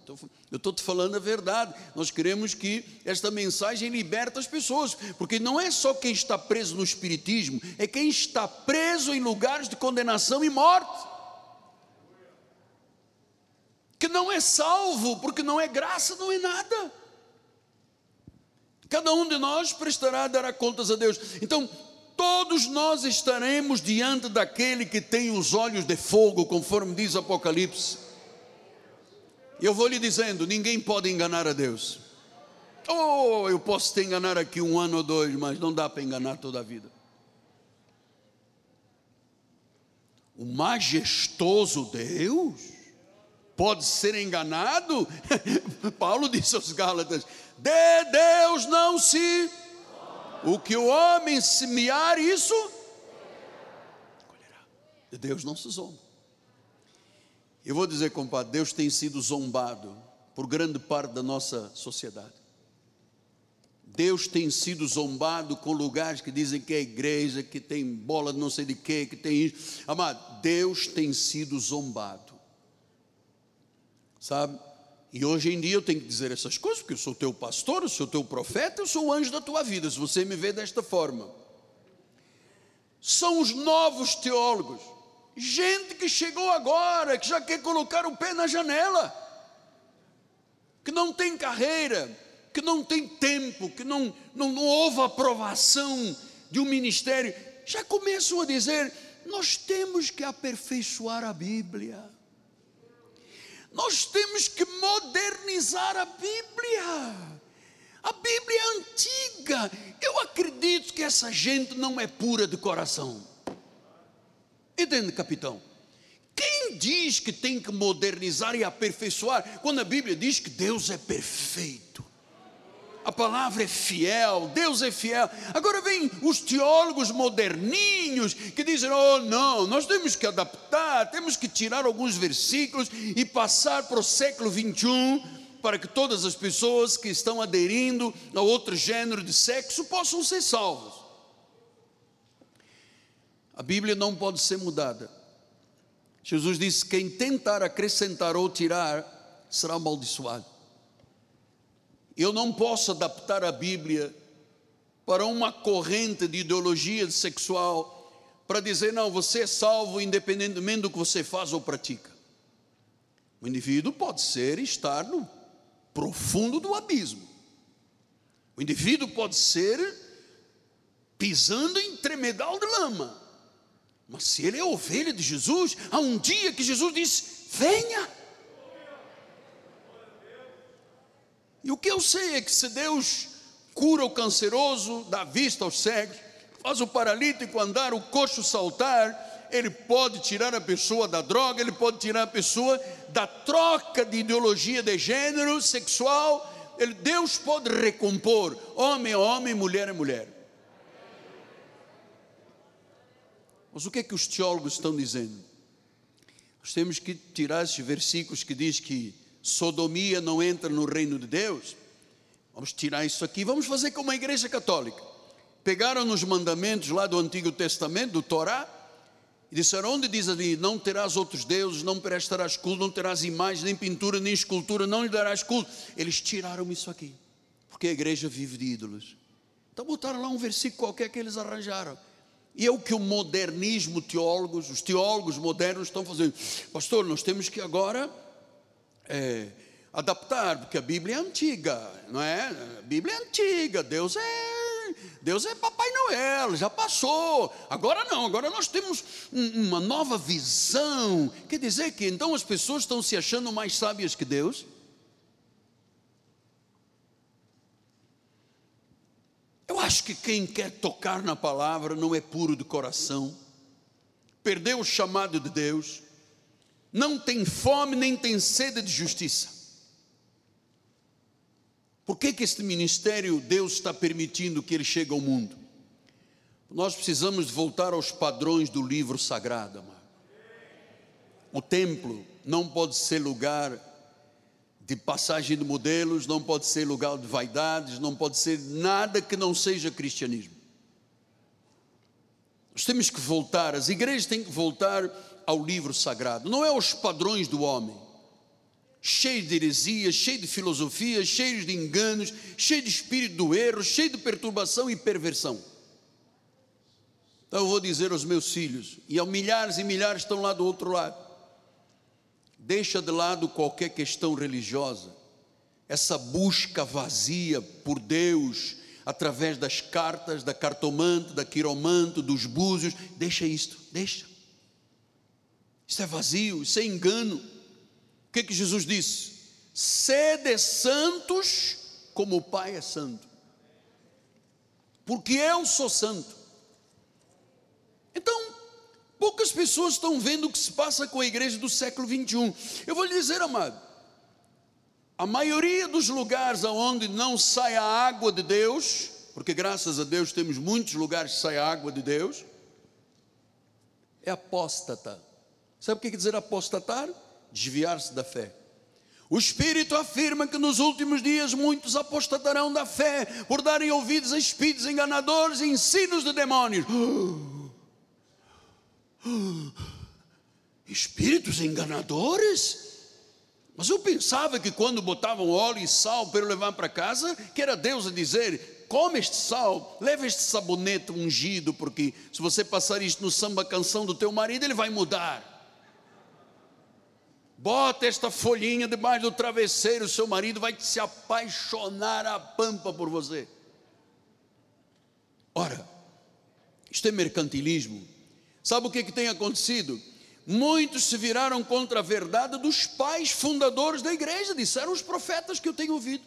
Eu estou te falando a verdade. Nós queremos que esta mensagem liberte as pessoas, porque não é só quem está preso no Espiritismo, é quem está preso em lugares de condenação e morte. Que não é salvo, porque não é graça, não é nada. Cada um de nós prestará, dará contas a Deus. Então, todos nós estaremos diante daquele que tem os olhos de fogo, conforme diz Apocalipse. Eu vou lhe dizendo: ninguém pode enganar a Deus. Oh, eu posso te enganar aqui um ano ou dois, mas não dá para enganar toda a vida. O majestoso Deus pode ser enganado? Paulo disse aos Gálatas: de Deus não se. O que o homem semear, isso. De Deus não se zomba. Eu vou dizer, compadre, Deus tem sido zombado por grande parte da nossa sociedade. Deus tem sido zombado com lugares que dizem que é igreja, que tem bola de não sei de quê, que tem isso. Amado, Deus tem sido zombado. Sabe? E hoje em dia eu tenho que dizer essas coisas, porque eu sou teu pastor, eu sou teu profeta, eu sou o anjo da tua vida, se você me vê desta forma. São os novos teólogos, gente que chegou agora, que já quer colocar o pé na janela, que não tem carreira, que não tem tempo, que não, não, não houve aprovação de um ministério, já começam a dizer: nós temos que aperfeiçoar a Bíblia. Nós temos que modernizar a Bíblia. A Bíblia é antiga. Eu acredito que essa gente não é pura de coração. Entende, capitão? Quem diz que tem que modernizar e aperfeiçoar quando a Bíblia diz que Deus é perfeito? A palavra é fiel, Deus é fiel. Agora vem os teólogos moderninhos que dizem: oh, não, nós temos que adaptar, temos que tirar alguns versículos e passar para o século 21 para que todas as pessoas que estão aderindo a outro gênero de sexo possam ser salvos. A Bíblia não pode ser mudada. Jesus disse: quem tentar acrescentar ou tirar será amaldiçoado. Eu não posso adaptar a Bíblia para uma corrente de ideologia sexual para dizer, não, você é salvo independentemente do que você faz ou pratica. O indivíduo pode ser estar no profundo do abismo. O indivíduo pode ser pisando em tremedal de lama. Mas se ele é ovelha de Jesus, há um dia que Jesus disse: venha. E o que eu sei é que se Deus cura o canceroso, dá vista aos cegos, faz o paralítico andar, o coxo saltar, ele pode tirar a pessoa da droga, ele pode tirar a pessoa da troca de ideologia de gênero sexual. Ele, Deus pode recompor, homem é homem, mulher é mulher. Mas o que é que os teólogos estão dizendo? Nós temos que tirar esses versículos que diz que sodomia não entra no reino de Deus. Vamos tirar isso aqui, vamos fazer como a igreja católica. Pegaram os mandamentos lá do Antigo Testamento, do Torá, e disseram: onde diz ali, não terás outros deuses, não prestarás culto, não terás imagem, nem pintura, nem escultura, não lhe darás culto. Eles tiraram isso aqui, porque a igreja vive de ídolos. Então botaram lá um versículo qualquer que eles arranjaram. E é o que o modernismo, teólogos, os teólogos modernos estão fazendo. Pastor, nós temos que agora é, adaptar, porque a Bíblia é antiga, não é? A Bíblia é antiga, Deus é Deus é Papai Noel, já passou. Agora não, agora nós temos uma nova visão. Quer dizer que então as pessoas estão se achando mais sábias que Deus? Eu acho que quem quer tocar na palavra não é puro de coração, perdeu o chamado de Deus, não tem fome nem tem sede de justiça. Por que, que este ministério Deus está permitindo que ele chegue ao mundo? Nós precisamos voltar aos padrões do livro sagrado, amado. O templo não pode ser lugar de passagem de modelos, não pode ser lugar de vaidades, não pode ser nada que não seja cristianismo. Nós temos que voltar, as igrejas têm que voltar ao livro sagrado, não é aos padrões do homem, cheio de heresias, cheio de filosofias, cheio de enganos, cheio de espírito do erro, cheio de perturbação e perversão. Então eu vou dizer aos meus filhos, e há milhares e milhares estão lá do outro lado, deixa de lado qualquer questão religiosa, essa busca vazia por Deus, através das cartas, da cartomante, da quiromante, dos búzios, deixa isto, deixa. Isso é vazio, isso é engano. O que, que Jesus disse? Sede santos como o Pai é santo. Porque eu sou santo. Então, poucas pessoas estão vendo o que se passa com a igreja do século 21. Eu vou lhe dizer, amado, a maioria dos lugares onde não sai a água de Deus, porque graças a Deus temos muitos lugares que sai a água de Deus, é apóstata. Sabe o que quer dizer apostatar? Desviar-se da fé. O Espírito afirma que nos últimos dias muitos apostatarão da fé por darem ouvidos a espíritos enganadores e ensinos de demônios. Espíritos enganadores? Mas eu pensava que quando botavam óleo e sal para eu levar para casa, que era Deus a dizer: come este sal, leva este sabonete ungido, porque se você passar isto no samba canção do teu marido, ele vai mudar. Bota esta folhinha debaixo do travesseiro, seu marido vai se apaixonar a pampa por você. Ora, isto é mercantilismo. Sabe o que, que tem acontecido? Muitos se viraram contra a verdade dos pais fundadores da igreja, disseram os profetas que eu tenho ouvido.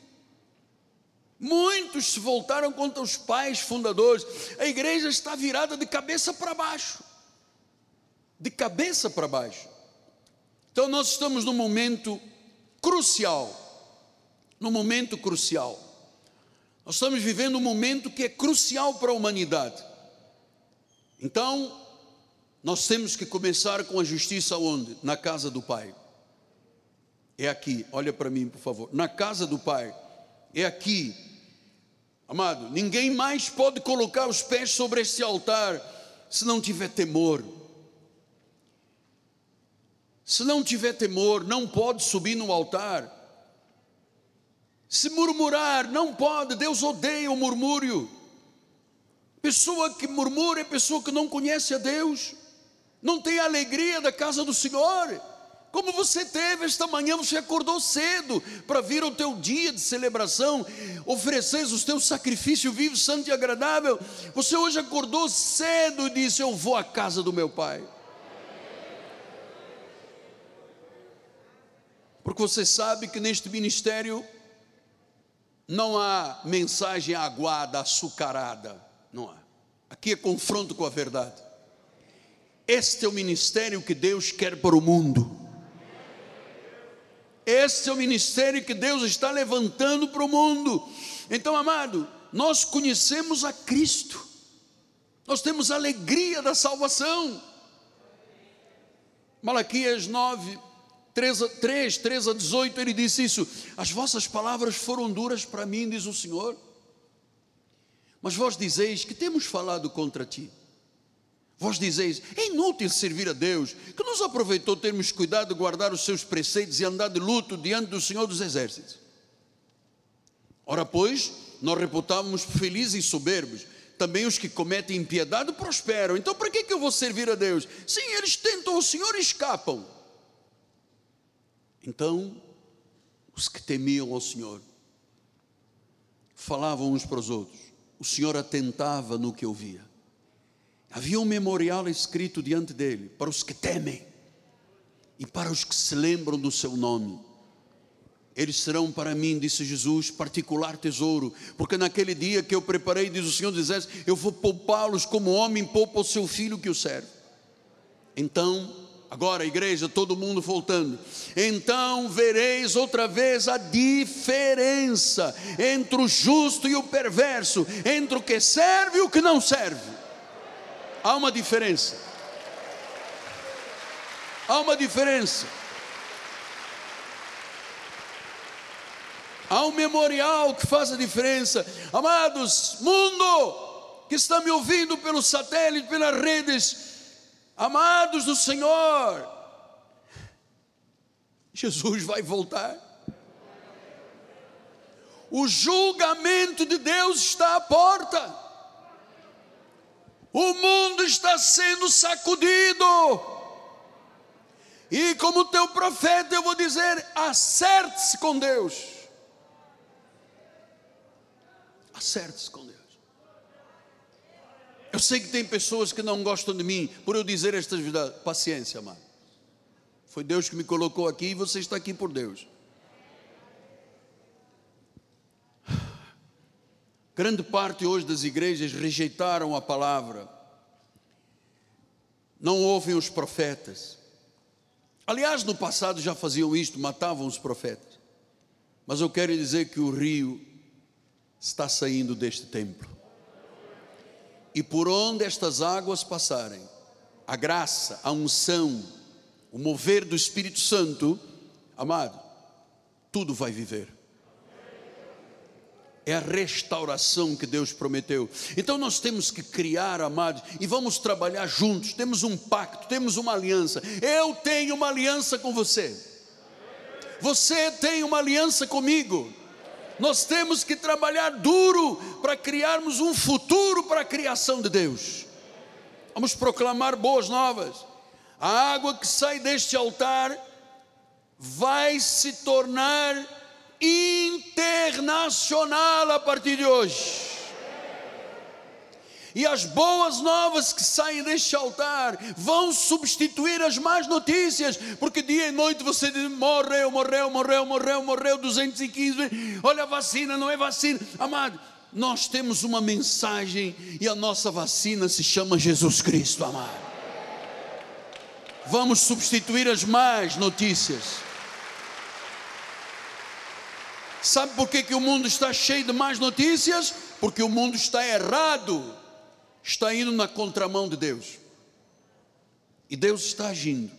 Muitos se voltaram contra os pais fundadores. A igreja está virada de cabeça para baixo. De cabeça para baixo. Então nós estamos num momento crucial. Num momento crucial. Nós estamos vivendo um momento que é crucial para a humanidade. Então, nós temos que começar com a justiça onde? Na casa do Pai. É aqui, olha para mim, por favor. Na casa do Pai. É aqui. Amado, ninguém mais pode colocar os pés sobre esse altar se não tiver temor. Se não tiver temor, não pode subir no altar. Se murmurar, não pode, Deus odeia o murmúrio. Pessoa que murmura é pessoa que não conhece a Deus, não tem a alegria da casa do Senhor. Como você teve esta manhã, você acordou cedo para vir ao teu dia de celebração, oferecer os teus sacrifícios vivos, santo e agradável. Você hoje acordou cedo e disse: Eu vou à casa do meu pai. Porque você sabe que neste ministério não há mensagem aguada, açucarada, não há. Aqui é confronto com a verdade. Este é o ministério que Deus quer para o mundo. Este é o ministério que Deus está levantando para o mundo. Então, amado, nós conhecemos a Cristo, nós temos alegria da salvação. Malaquias 9, 3, 3, 3 a 18, ele disse isso: As vossas palavras foram duras para mim, diz o Senhor. Mas vós dizeis que temos falado contra ti. Vós dizeis: é inútil servir a Deus, que nos aproveitou termos cuidado de guardar os seus preceitos e andar de luto diante do Senhor dos Exércitos. Ora, pois, nós reputávamos felizes e soberbos. Também os que cometem impiedade prosperam. Então, para que, que eu vou servir a Deus? Sim, eles tentam o Senhor e escapam. Então, os que temiam ao Senhor falavam uns para os outros. O Senhor atentava no que ouvia. Havia um memorial escrito diante dele para os que temem e para os que se lembram do seu nome. Eles serão para mim, disse Jesus, particular tesouro, porque naquele dia que eu preparei, diz o Senhor Exércitos, eu vou poupá-los como homem poupa o seu filho que o serve. Então, Agora, igreja, todo mundo voltando. Então vereis outra vez a diferença entre o justo e o perverso, entre o que serve e o que não serve. Há uma diferença. Há uma diferença. Há um memorial que faz a diferença. Amados, mundo que está me ouvindo pelo satélite, pelas redes, Amados do Senhor, Jesus vai voltar. O julgamento de Deus está à porta. O mundo está sendo sacudido. E como teu profeta, eu vou dizer: acerte-se com Deus. Acerte-se com Deus. Sei que tem pessoas que não gostam de mim por eu dizer estas verdades. Paciência, amado. Foi Deus que me colocou aqui e você está aqui por Deus. Grande parte hoje das igrejas rejeitaram a palavra, não ouvem os profetas. Aliás, no passado já faziam isto, matavam os profetas. Mas eu quero dizer que o rio está saindo deste templo e por onde estas águas passarem, a graça, a unção, o mover do Espírito Santo, amado, tudo vai viver. É a restauração que Deus prometeu. Então nós temos que criar, amados, e vamos trabalhar juntos. Temos um pacto, temos uma aliança. Eu tenho uma aliança com você. Você tem uma aliança comigo. Nós temos que trabalhar duro para criarmos um futuro para a criação de Deus. Vamos proclamar boas novas. A água que sai deste altar vai se tornar internacional a partir de hoje. E as boas novas que saem deste altar vão substituir as más notícias, porque dia e noite você diz: morreu, morreu, morreu, morreu, morreu, 215. Olha a vacina, não é vacina. Amado, nós temos uma mensagem e a nossa vacina se chama Jesus Cristo, amado. Vamos substituir as más notícias. Sabe por que, que o mundo está cheio de más notícias? Porque o mundo está errado está indo na contramão de Deus. E Deus está agindo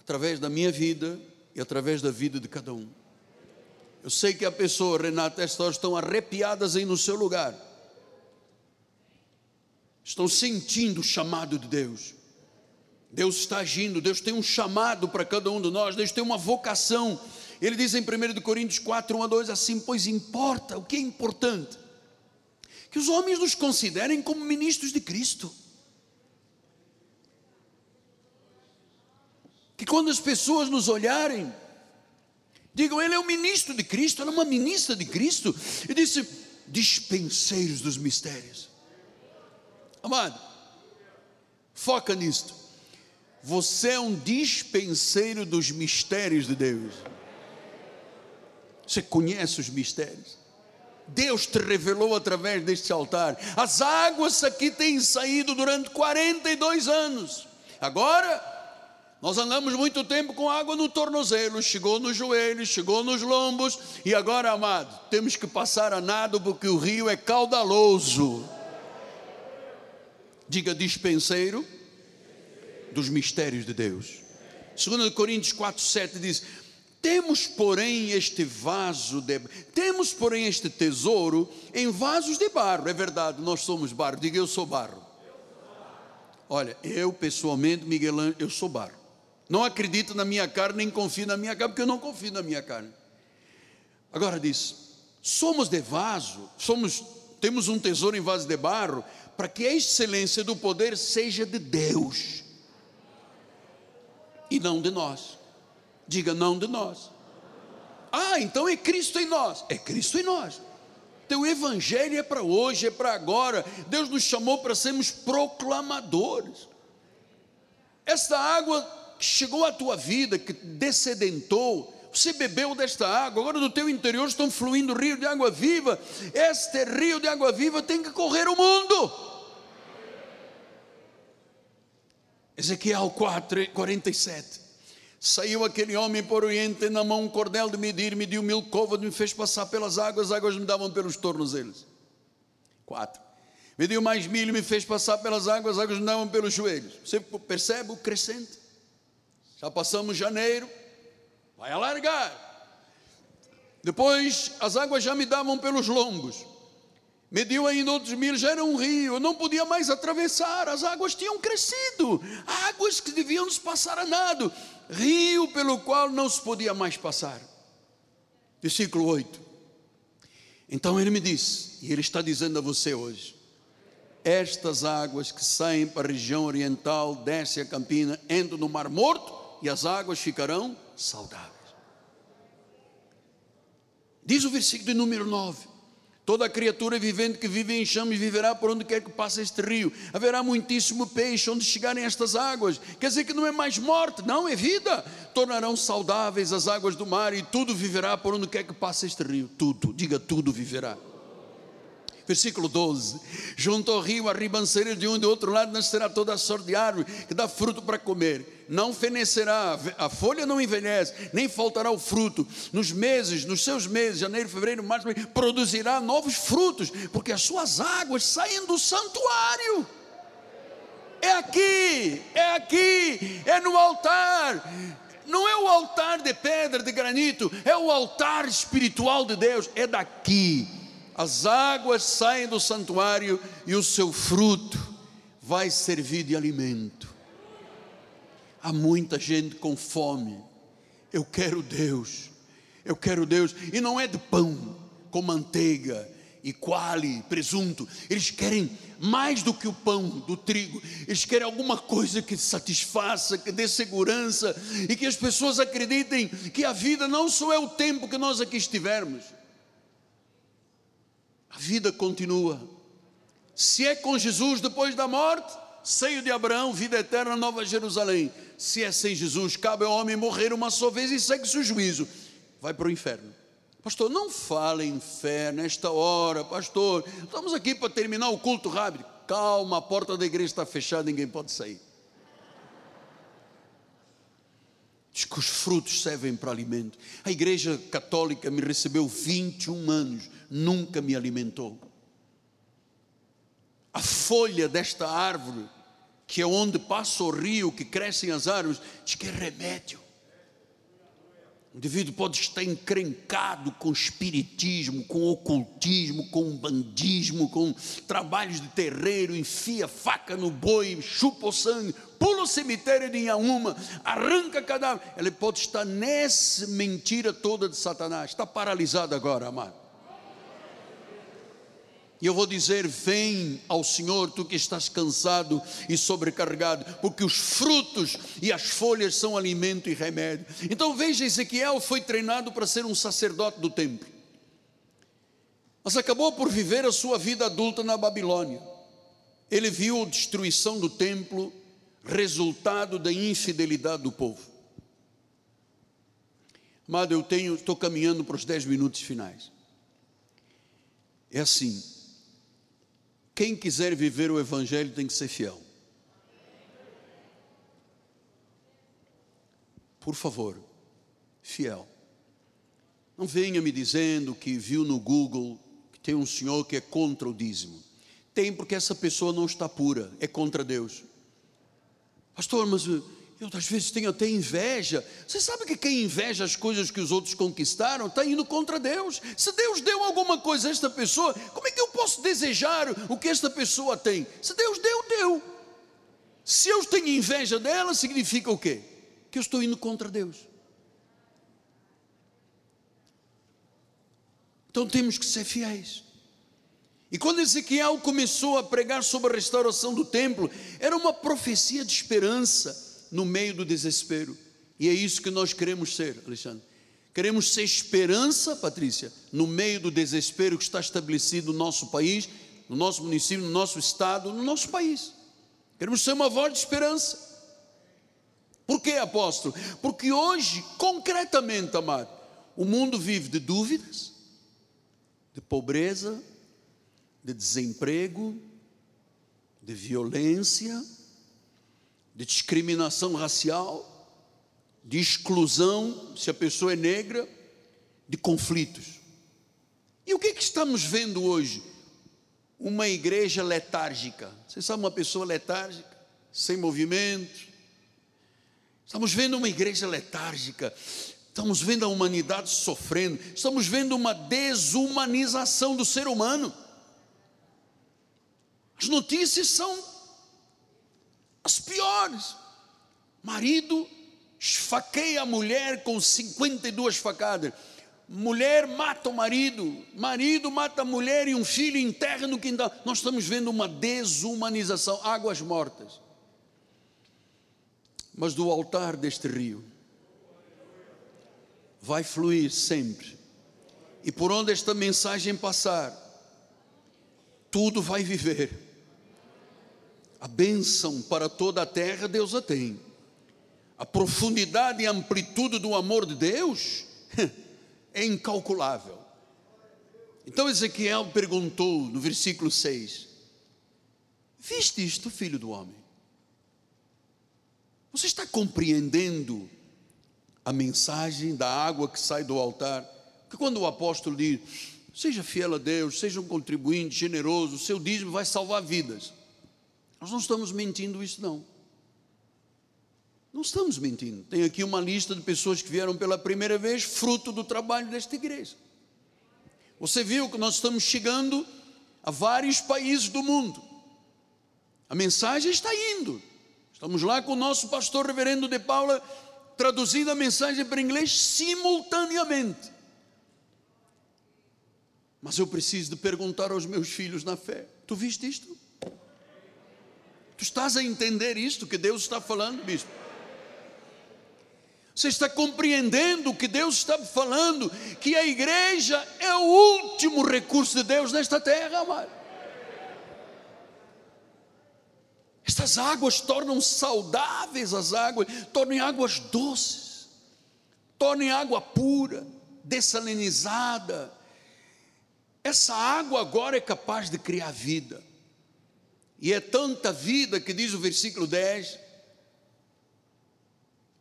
através da minha vida e através da vida de cada um. Eu sei que a pessoa, Renata, esta hora estão arrepiadas aí no seu lugar. Estão sentindo o chamado de Deus. Deus está agindo, Deus tem um chamado para cada um de nós, Deus tem uma vocação. Ele diz em 1 Coríntios 4, 1 a 2 assim: Pois importa, o que é importante? Que os homens nos considerem como ministros de Cristo. Que quando as pessoas nos olharem, digam, ele é o ministro de Cristo, ela é uma ministra de Cristo, e disse, dispenseiros dos mistérios. Amado, foca nisto. Você é um dispenseiro dos mistérios de Deus. Você conhece os mistérios. Deus te revelou através deste altar. As águas aqui têm saído durante 42 anos. Agora, nós andamos muito tempo com água no tornozelo, chegou nos joelhos, chegou nos lombos, e agora, amado, temos que passar a nado porque o rio é caudaloso. Diga dispenseiro dos mistérios de Deus. 2 Coríntios 4, 7 diz: temos, porém, este vaso de temos, porém, este tesouro em vasos de barro. É verdade, nós somos barro. Diga eu sou barro. Olha, eu pessoalmente, Miguel, eu sou barro. Não acredito na minha carne, nem confio na minha carne, porque eu não confio na minha carne. Agora diz: somos de vaso, somos, temos um tesouro em vaso de barro, para que a excelência do poder seja de Deus e não de nós. Diga não de nós. Ah, então é Cristo em nós. É Cristo em nós. Então o evangelho é para hoje, é para agora. Deus nos chamou para sermos proclamadores. Esta água que chegou à tua vida, que descedentou, você bebeu desta água, agora no teu interior estão fluindo rio de água viva. Este rio de água viva tem que correr o mundo. Ezequiel 4, 47. Saiu aquele homem por oriente, na mão um cordel de medir, mediu mil covas, me fez passar pelas águas, as águas me davam pelos tornozelos. Quatro. Mediu mais mil, me fez passar pelas águas, as águas me davam pelos joelhos. Você percebe o crescente? Já passamos janeiro, vai alargar. Depois as águas já me davam pelos lombos. Mediu ainda outros mil, já era um rio, eu não podia mais atravessar, as águas tinham crescido, águas que deviam nos passar a nado rio pelo qual não se podia mais passar. Versículo 8. Então ele me disse, e ele está dizendo a você hoje: estas águas que saem para a região oriental, descem a campina, entram no Mar Morto e as águas ficarão saudáveis. Diz o versículo número 9: Toda criatura vivente que vive em chamas viverá por onde quer que passe este rio. Haverá muitíssimo peixe onde chegarem estas águas. Quer dizer que não é mais morte, não, é vida. Tornarão saudáveis as águas do mar e tudo viverá por onde quer que passe este rio. Tudo, diga tudo viverá. Versículo 12: Junto ao rio, a ribanceira de um e do outro lado nascerá toda a sorte de árvore que dá fruto para comer. Não fenecerá, a folha não envelhece, nem faltará o fruto. Nos meses, nos seus meses, janeiro, fevereiro, março, produzirá novos frutos, porque as suas águas saem do santuário. É aqui, é aqui, é no altar. Não é o altar de pedra, de granito, é o altar espiritual de Deus, é daqui as águas saem do santuário e o seu fruto vai servir de alimento. Há muita gente com fome. Eu quero Deus, eu quero Deus, e não é de pão com manteiga e quale, presunto, eles querem mais do que o pão do trigo, eles querem alguma coisa que satisfaça, que dê segurança e que as pessoas acreditem que a vida não só é o tempo que nós aqui estivermos, a vida continua. Se é com Jesus depois da morte, seio de Abraão, vida eterna, nova Jerusalém. Se é sem Jesus, cabe ao homem morrer uma só vez e segue-se o juízo. Vai para o inferno. Pastor, não fale em nesta hora, pastor. Estamos aqui para terminar o culto rápido. Calma, a porta da igreja está fechada, ninguém pode sair. Diz que os frutos servem para alimento. A igreja católica me recebeu 21 anos, nunca me alimentou. A folha desta árvore, que é onde passa o rio, que crescem as árvores, diz que é remédio. O indivíduo pode estar encrencado com espiritismo, com ocultismo, com bandismo, com trabalhos de terreiro, enfia faca no boi, chupa o sangue, pula o cemitério de Inhaúma, arranca cadáver. Ele pode estar nessa mentira toda de Satanás. Está paralisado agora, amado. E eu vou dizer: vem ao Senhor, tu que estás cansado e sobrecarregado, porque os frutos e as folhas são alimento e remédio. Então veja: Ezequiel foi treinado para ser um sacerdote do templo, mas acabou por viver a sua vida adulta na Babilônia. Ele viu a destruição do templo, resultado da infidelidade do povo. Amado, eu tenho, estou caminhando para os dez minutos finais. É assim, quem quiser viver o Evangelho tem que ser fiel. Por favor, fiel. Não venha me dizendo que viu no Google que tem um senhor que é contra o dízimo. Tem porque essa pessoa não está pura, é contra Deus. Pastor, mas eu às vezes tenho até inveja. Você sabe que quem inveja as coisas que os outros conquistaram está indo contra Deus. Se Deus deu alguma coisa a esta pessoa, como é que eu posso desejar o que esta pessoa tem? Se Deus deu, deu. Se eu tenho inveja dela, significa o quê? Que eu estou indo contra Deus. Então temos que ser fiéis. E quando Ezequiel começou a pregar sobre a restauração do templo, era uma profecia de esperança no meio do desespero. E é isso que nós queremos ser, Alexandre. Queremos ser esperança, Patrícia, no meio do desespero que está estabelecido no nosso país, no nosso município, no nosso estado, no nosso país. Queremos ser uma voz de esperança. Por que, apóstolo? Porque hoje, concretamente, amado, o mundo vive de dúvidas, de pobreza, de desemprego, de violência, de discriminação racial, de exclusão, se a pessoa é negra, de conflitos. E o que, é que estamos vendo hoje? Uma igreja letárgica. Você sabe uma pessoa letárgica, sem movimento? Estamos vendo uma igreja letárgica. Estamos vendo a humanidade sofrendo. Estamos vendo uma desumanização do ser humano. As notícias são as piores. Marido esfaqueia a mulher com 52 facadas. Mulher mata o marido, marido mata a mulher e um filho enterra no quintal. Nós estamos vendo uma desumanização, águas mortas. Mas do altar deste rio vai fluir sempre. E por onde esta mensagem passar, tudo vai viver a bênção para toda a terra, Deus a tem. A profundidade e amplitude do amor de Deus é incalculável. Então Ezequiel perguntou no versículo 6: Viste isto, filho do homem? Você está compreendendo a mensagem da água que sai do altar? Que quando o apóstolo diz: Seja fiel a Deus, seja um contribuinte generoso, o seu dízimo vai salvar vidas. Nós não estamos mentindo isso, não. Não estamos mentindo. Tem aqui uma lista de pessoas que vieram pela primeira vez, fruto do trabalho desta igreja. Você viu que nós estamos chegando a vários países do mundo. A mensagem está indo. Estamos lá com o nosso pastor reverendo de Paula, traduzindo a mensagem para inglês simultaneamente. Mas eu preciso de perguntar aos meus filhos na fé: Tu viste isto? Tu estás a entender isto que Deus está falando, bispo? Você está compreendendo o que Deus está falando? Que a igreja é o último recurso de Deus nesta terra, amado. Estas águas tornam saudáveis as águas, tornam águas doces, tornam água pura, dessalinizada. Essa água agora é capaz de criar vida. E é tanta vida que diz o versículo 10: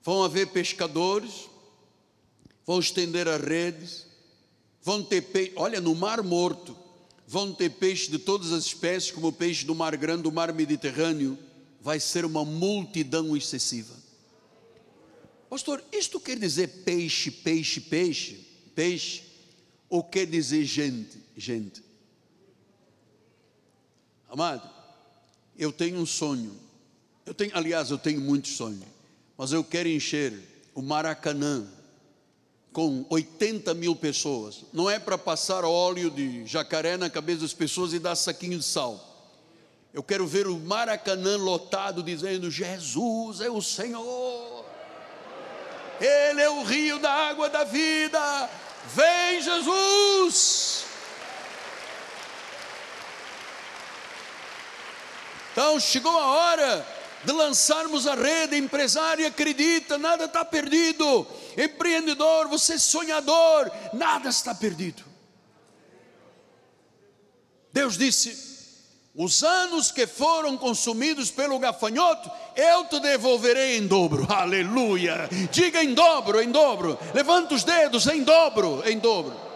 vão haver pescadores, vão estender as redes, vão ter peixe, olha, no mar morto, vão ter peixe de todas as espécies, como o peixe do mar grande, do mar Mediterrâneo, vai ser uma multidão excessiva. Pastor, isto quer dizer peixe, peixe, peixe, peixe, ou quer dizer gente, gente? Amado, eu tenho um sonho. Eu tenho, aliás, eu tenho muitos sonhos, mas eu quero encher o Maracanã com 80 mil pessoas. Não é para passar óleo de jacaré na cabeça das pessoas e dar saquinho de sal. Eu quero ver o Maracanã lotado dizendo: Jesus é o Senhor, Ele é o rio da água da vida. Vem, Jesus! Então chegou a hora de lançarmos a rede, empresário acredita, nada está perdido, empreendedor, você é sonhador, nada está perdido. Deus disse: os anos que foram consumidos pelo gafanhoto, eu te devolverei em dobro, aleluia. Diga em dobro, em dobro, levanta os dedos, em dobro, em dobro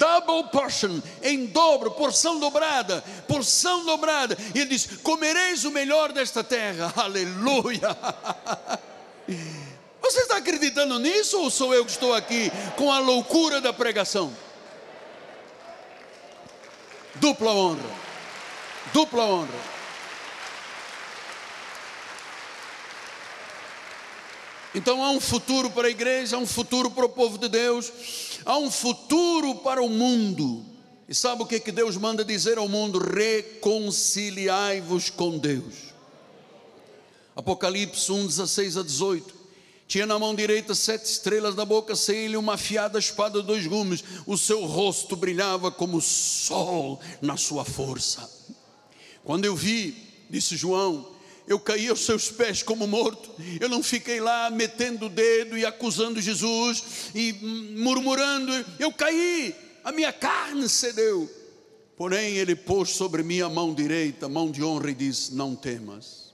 double portion, em dobro, porção dobrada, porção dobrada. E ele diz: Comereis o melhor desta terra, aleluia. Você está acreditando nisso ou sou eu que estou aqui com a loucura da pregação? Dupla honra, dupla honra. Então há um futuro para a igreja, há um futuro para o povo de Deus, há um futuro para o mundo. E sabe o que, que Deus manda dizer ao mundo? Reconciliai-vos com Deus. Apocalipse 1, 16 a 18. Tinha na mão direita sete estrelas, na boca sem uma afiada espada de dois gumes. O seu rosto brilhava como o sol na sua força. Quando eu vi, disse João, eu caí aos seus pés como morto. Eu não fiquei lá metendo o dedo e acusando Jesus e murmurando. Eu caí, a minha carne cedeu. Porém, ele pôs sobre mim a mão direita, mão de honra, e disse: Não temas.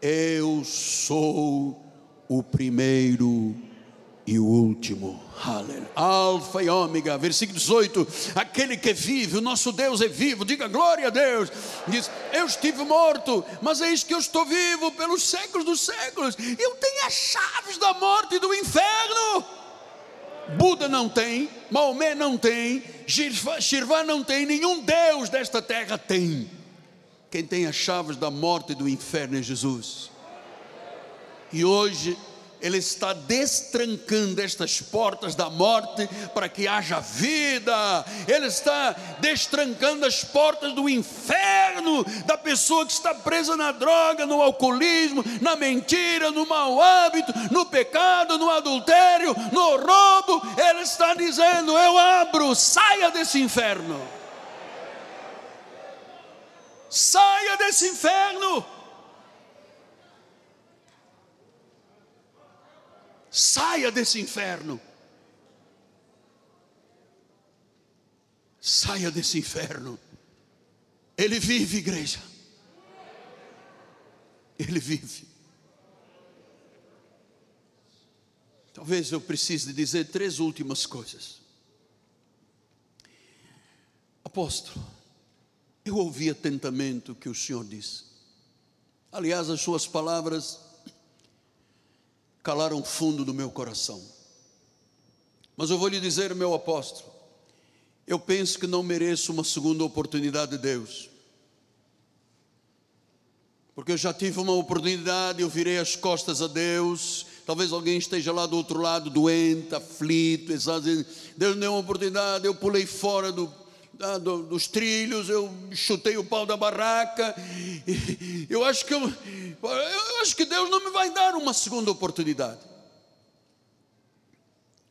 Eu sou o primeiro e o último. Alfa e ômega, versículo 18. Aquele que vive, o nosso Deus é vivo, diga glória a Deus. Diz: Eu estive morto, mas isso que eu estou vivo pelos séculos dos séculos. Eu tenho as chaves da morte e do inferno. Buda não tem, Maomé não tem, Shirvá não tem, nenhum Deus desta terra tem. Quem tem as chaves da morte e do inferno é Jesus. E hoje ele está destrancando estas portas da morte para que haja vida. Ele está destrancando as portas do inferno da pessoa que está presa na droga, no alcoolismo, na mentira, no mau hábito, no pecado, no adultério, no roubo. Ele está dizendo: Eu abro, saia desse inferno. Saia desse inferno. Saia desse inferno. Saia desse inferno. Ele vive, igreja. Ele vive. Talvez eu precise dizer três últimas coisas. Apóstolo, eu ouvi atentamente o que o Senhor disse. Aliás, as suas palavras calaram fundo do meu coração. Mas eu vou lhe dizer, meu apóstolo, eu penso que não mereço uma segunda oportunidade de Deus. porque eu já tive uma oportunidade, eu virei as costas a Deus. Talvez alguém esteja lá do outro lado, doente, aflito, exausto. Deus me deu uma oportunidade, eu pulei fora do, do, dos trilhos, eu chutei o pau da barraca. Eu acho que eu, eu acho que Deus não me vai dar uma segunda oportunidade.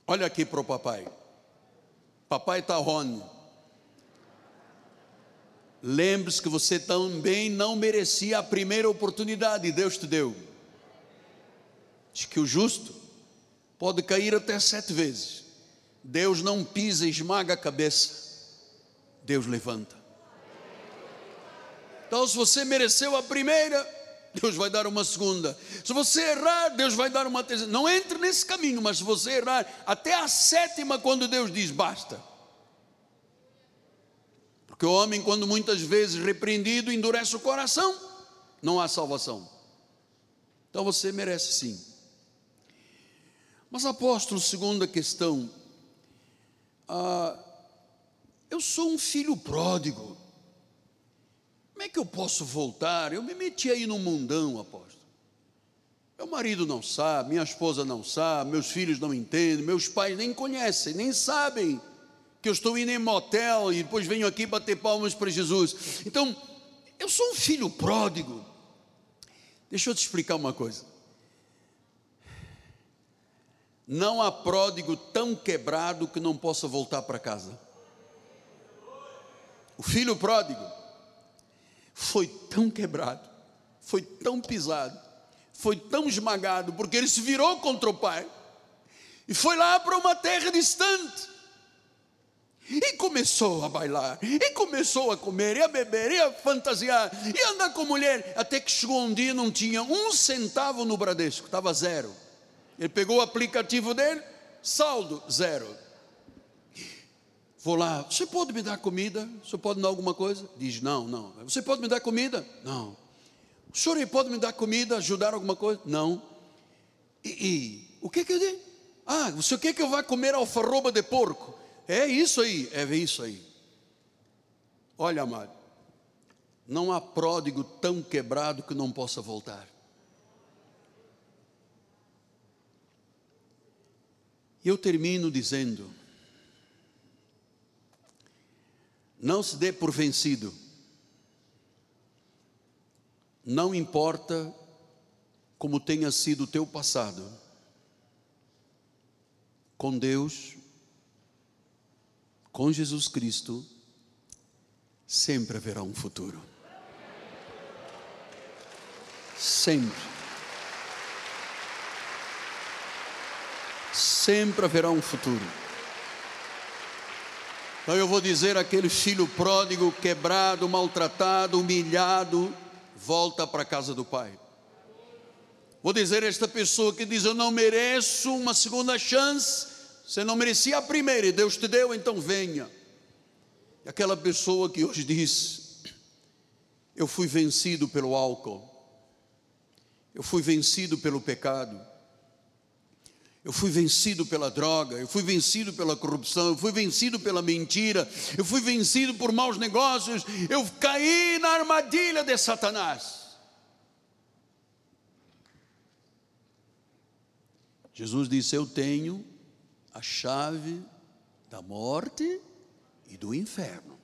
Olha aqui para o papai. Papai está onde? Lembre-se que você também não merecia a primeira oportunidade, Deus te deu. Diz que o justo pode cair até sete vezes. Deus não pisa esmaga a cabeça. Deus levanta. Então, se você mereceu a primeira, Deus vai dar uma segunda. Se você errar, Deus vai dar uma terceira. Não entre nesse caminho, mas se você errar, até a sétima, quando Deus diz basta. Porque o homem, quando muitas vezes repreendido, endurece o coração, não há salvação. Então você merece sim. Mas apóstolo, segunda questão, ah, eu sou um filho pródigo. Como é que eu posso voltar? Eu me meti aí no mundão, apóstolo. Meu marido não sabe, minha esposa não sabe, meus filhos não entendem, meus pais nem conhecem, nem sabem que eu estou indo em motel e depois venho aqui bater palmas para Jesus. Então, eu sou um filho pródigo. Deixa eu te explicar uma coisa. Não há pródigo tão quebrado que não possa voltar para casa. O filho pródigo foi tão quebrado, foi tão pisado, foi tão esmagado, porque ele se virou contra o pai e foi lá para uma terra distante. E começou a bailar, e começou a comer, e a beber, e a fantasiar, e a andar com mulher, até que chegou um dia não tinha um centavo no Bradesco, estava zero. Ele pegou o aplicativo dele, saldo, zero. Vou lá, você pode me dar comida? Você pode me dar alguma coisa? Diz, não, não. Você pode me dar comida? Não. O senhor pode me dar comida, ajudar alguma coisa? Não. E, e o que que eu dei? Ah, você quer que eu vá comer alfarroba de porco? É isso aí, é isso aí. Olha, amado, não há pródigo tão quebrado que não possa voltar. E eu termino dizendo: não se dê por vencido, não importa como tenha sido o teu passado, com Deus com Jesus Cristo, sempre haverá um futuro. Sempre. Sempre haverá um futuro. Então eu vou dizer aquele filho pródigo, quebrado, maltratado, humilhado, volta para a casa do pai. Vou dizer a esta pessoa que diz: Eu não mereço uma segunda chance, você não merecia a primeira e Deus te deu, então venha. E aquela pessoa que hoje diz: Eu fui vencido pelo álcool, eu fui vencido pelo pecado, eu fui vencido pela droga, eu fui vencido pela corrupção, eu fui vencido pela mentira, eu fui vencido por maus negócios, eu caí na armadilha de Satanás. Jesus disse: Eu tenho a chave da morte e do inferno.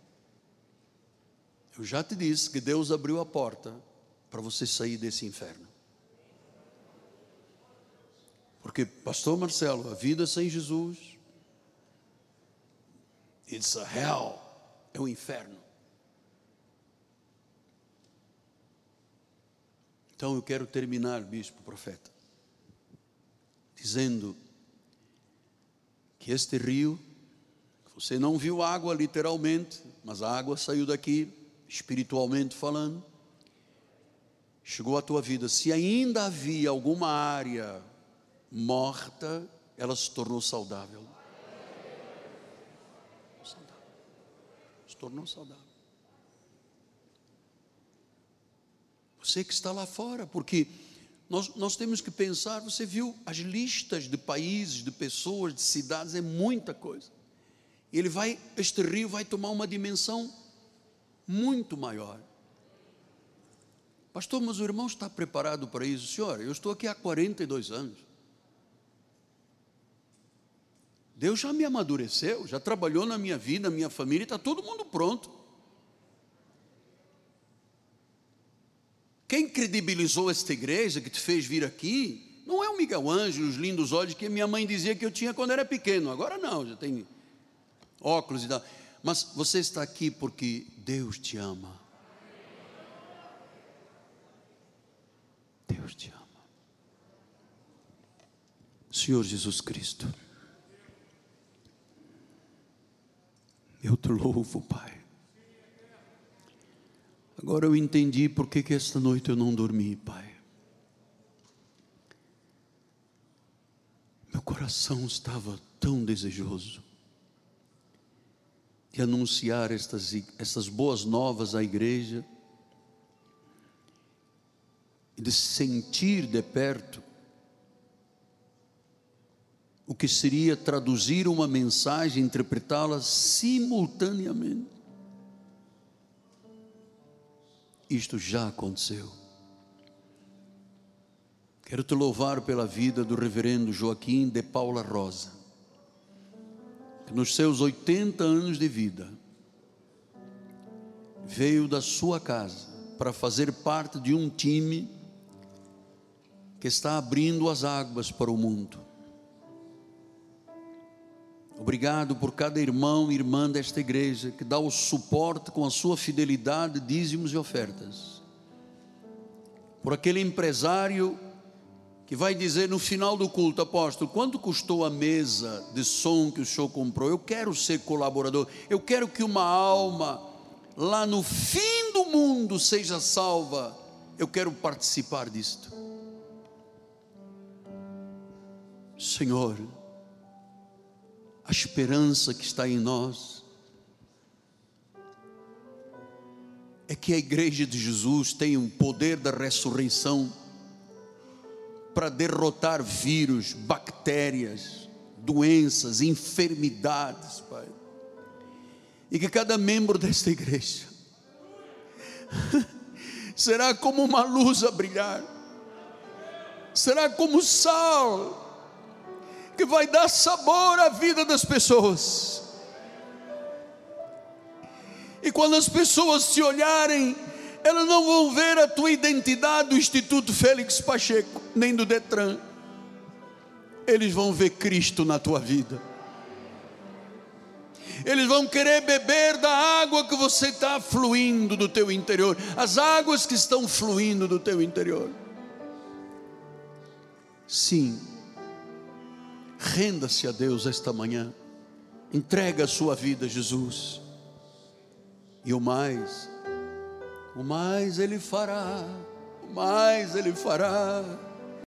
Eu já te disse que Deus abriu a porta para você sair desse inferno. Porque, Pastor Marcelo, a vida sem Jesus, it's a hell, é um inferno. Então eu quero terminar, bispo profeta, dizendo que este rio, você não viu água literalmente, mas a água saiu daqui, espiritualmente falando, chegou à tua vida. Se ainda havia alguma área morta, ela se tornou saudável. Se tornou saudável. Você que está lá fora, porque nós, nós temos que pensar, você viu as listas de países, de pessoas, de cidades, é muita coisa. Ele vai, este rio vai tomar uma dimensão muito maior. Pastor, mas o irmão está preparado para isso? Senhor, eu estou aqui há 42 anos. Deus já me amadureceu, já trabalhou na minha vida, na minha família, está todo mundo pronto. Quem credibilizou esta igreja que te fez vir aqui, não é o Miguel Ângelo, os lindos olhos que minha mãe dizia que eu tinha quando era pequeno. Agora não, já tem óculos e tal. Mas você está aqui porque Deus te ama. Deus te ama. Senhor Jesus Cristo, eu te louvo, Pai. Agora eu entendi por que, esta noite eu não dormi, Pai. Meu coração estava tão desejoso de anunciar estas, estas boas novas à igreja e de sentir de perto o que seria traduzir uma mensagem, interpretá-la simultaneamente. Isto já aconteceu. Quero te louvar pela vida do reverendo Joaquim de Paula Rosa, que nos seus 80 anos de vida veio da sua casa para fazer parte de um time que está abrindo as águas para o mundo. Obrigado por cada irmão e irmã desta igreja que dá o suporte com a sua fidelidade, dízimos e ofertas. Por aquele empresário que vai dizer no final do culto, apóstolo, quanto custou a mesa de som que o senhor comprou? Eu quero ser colaborador, eu quero que uma alma lá no fim do mundo seja salva, eu quero participar disto. Senhor, a esperança que está em nós é que a igreja de Jesus tem o poder da ressurreição para derrotar vírus, bactérias, doenças, enfermidades, Pai. E que cada membro desta igreja será como uma luz a brilhar, será como sal que vai dar sabor à vida das pessoas. E quando as pessoas te olharem, elas não vão ver a tua identidade do Instituto Félix Pacheco, nem do Detran. Eles vão ver Cristo na tua vida. Eles vão querer beber da água que você está fluindo do teu interior, as águas que estão fluindo do teu interior. Sim, Renda-se a Deus esta manhã. Entrega a sua vida Jesus. E o mais, o mais Ele fará, o mais Ele fará.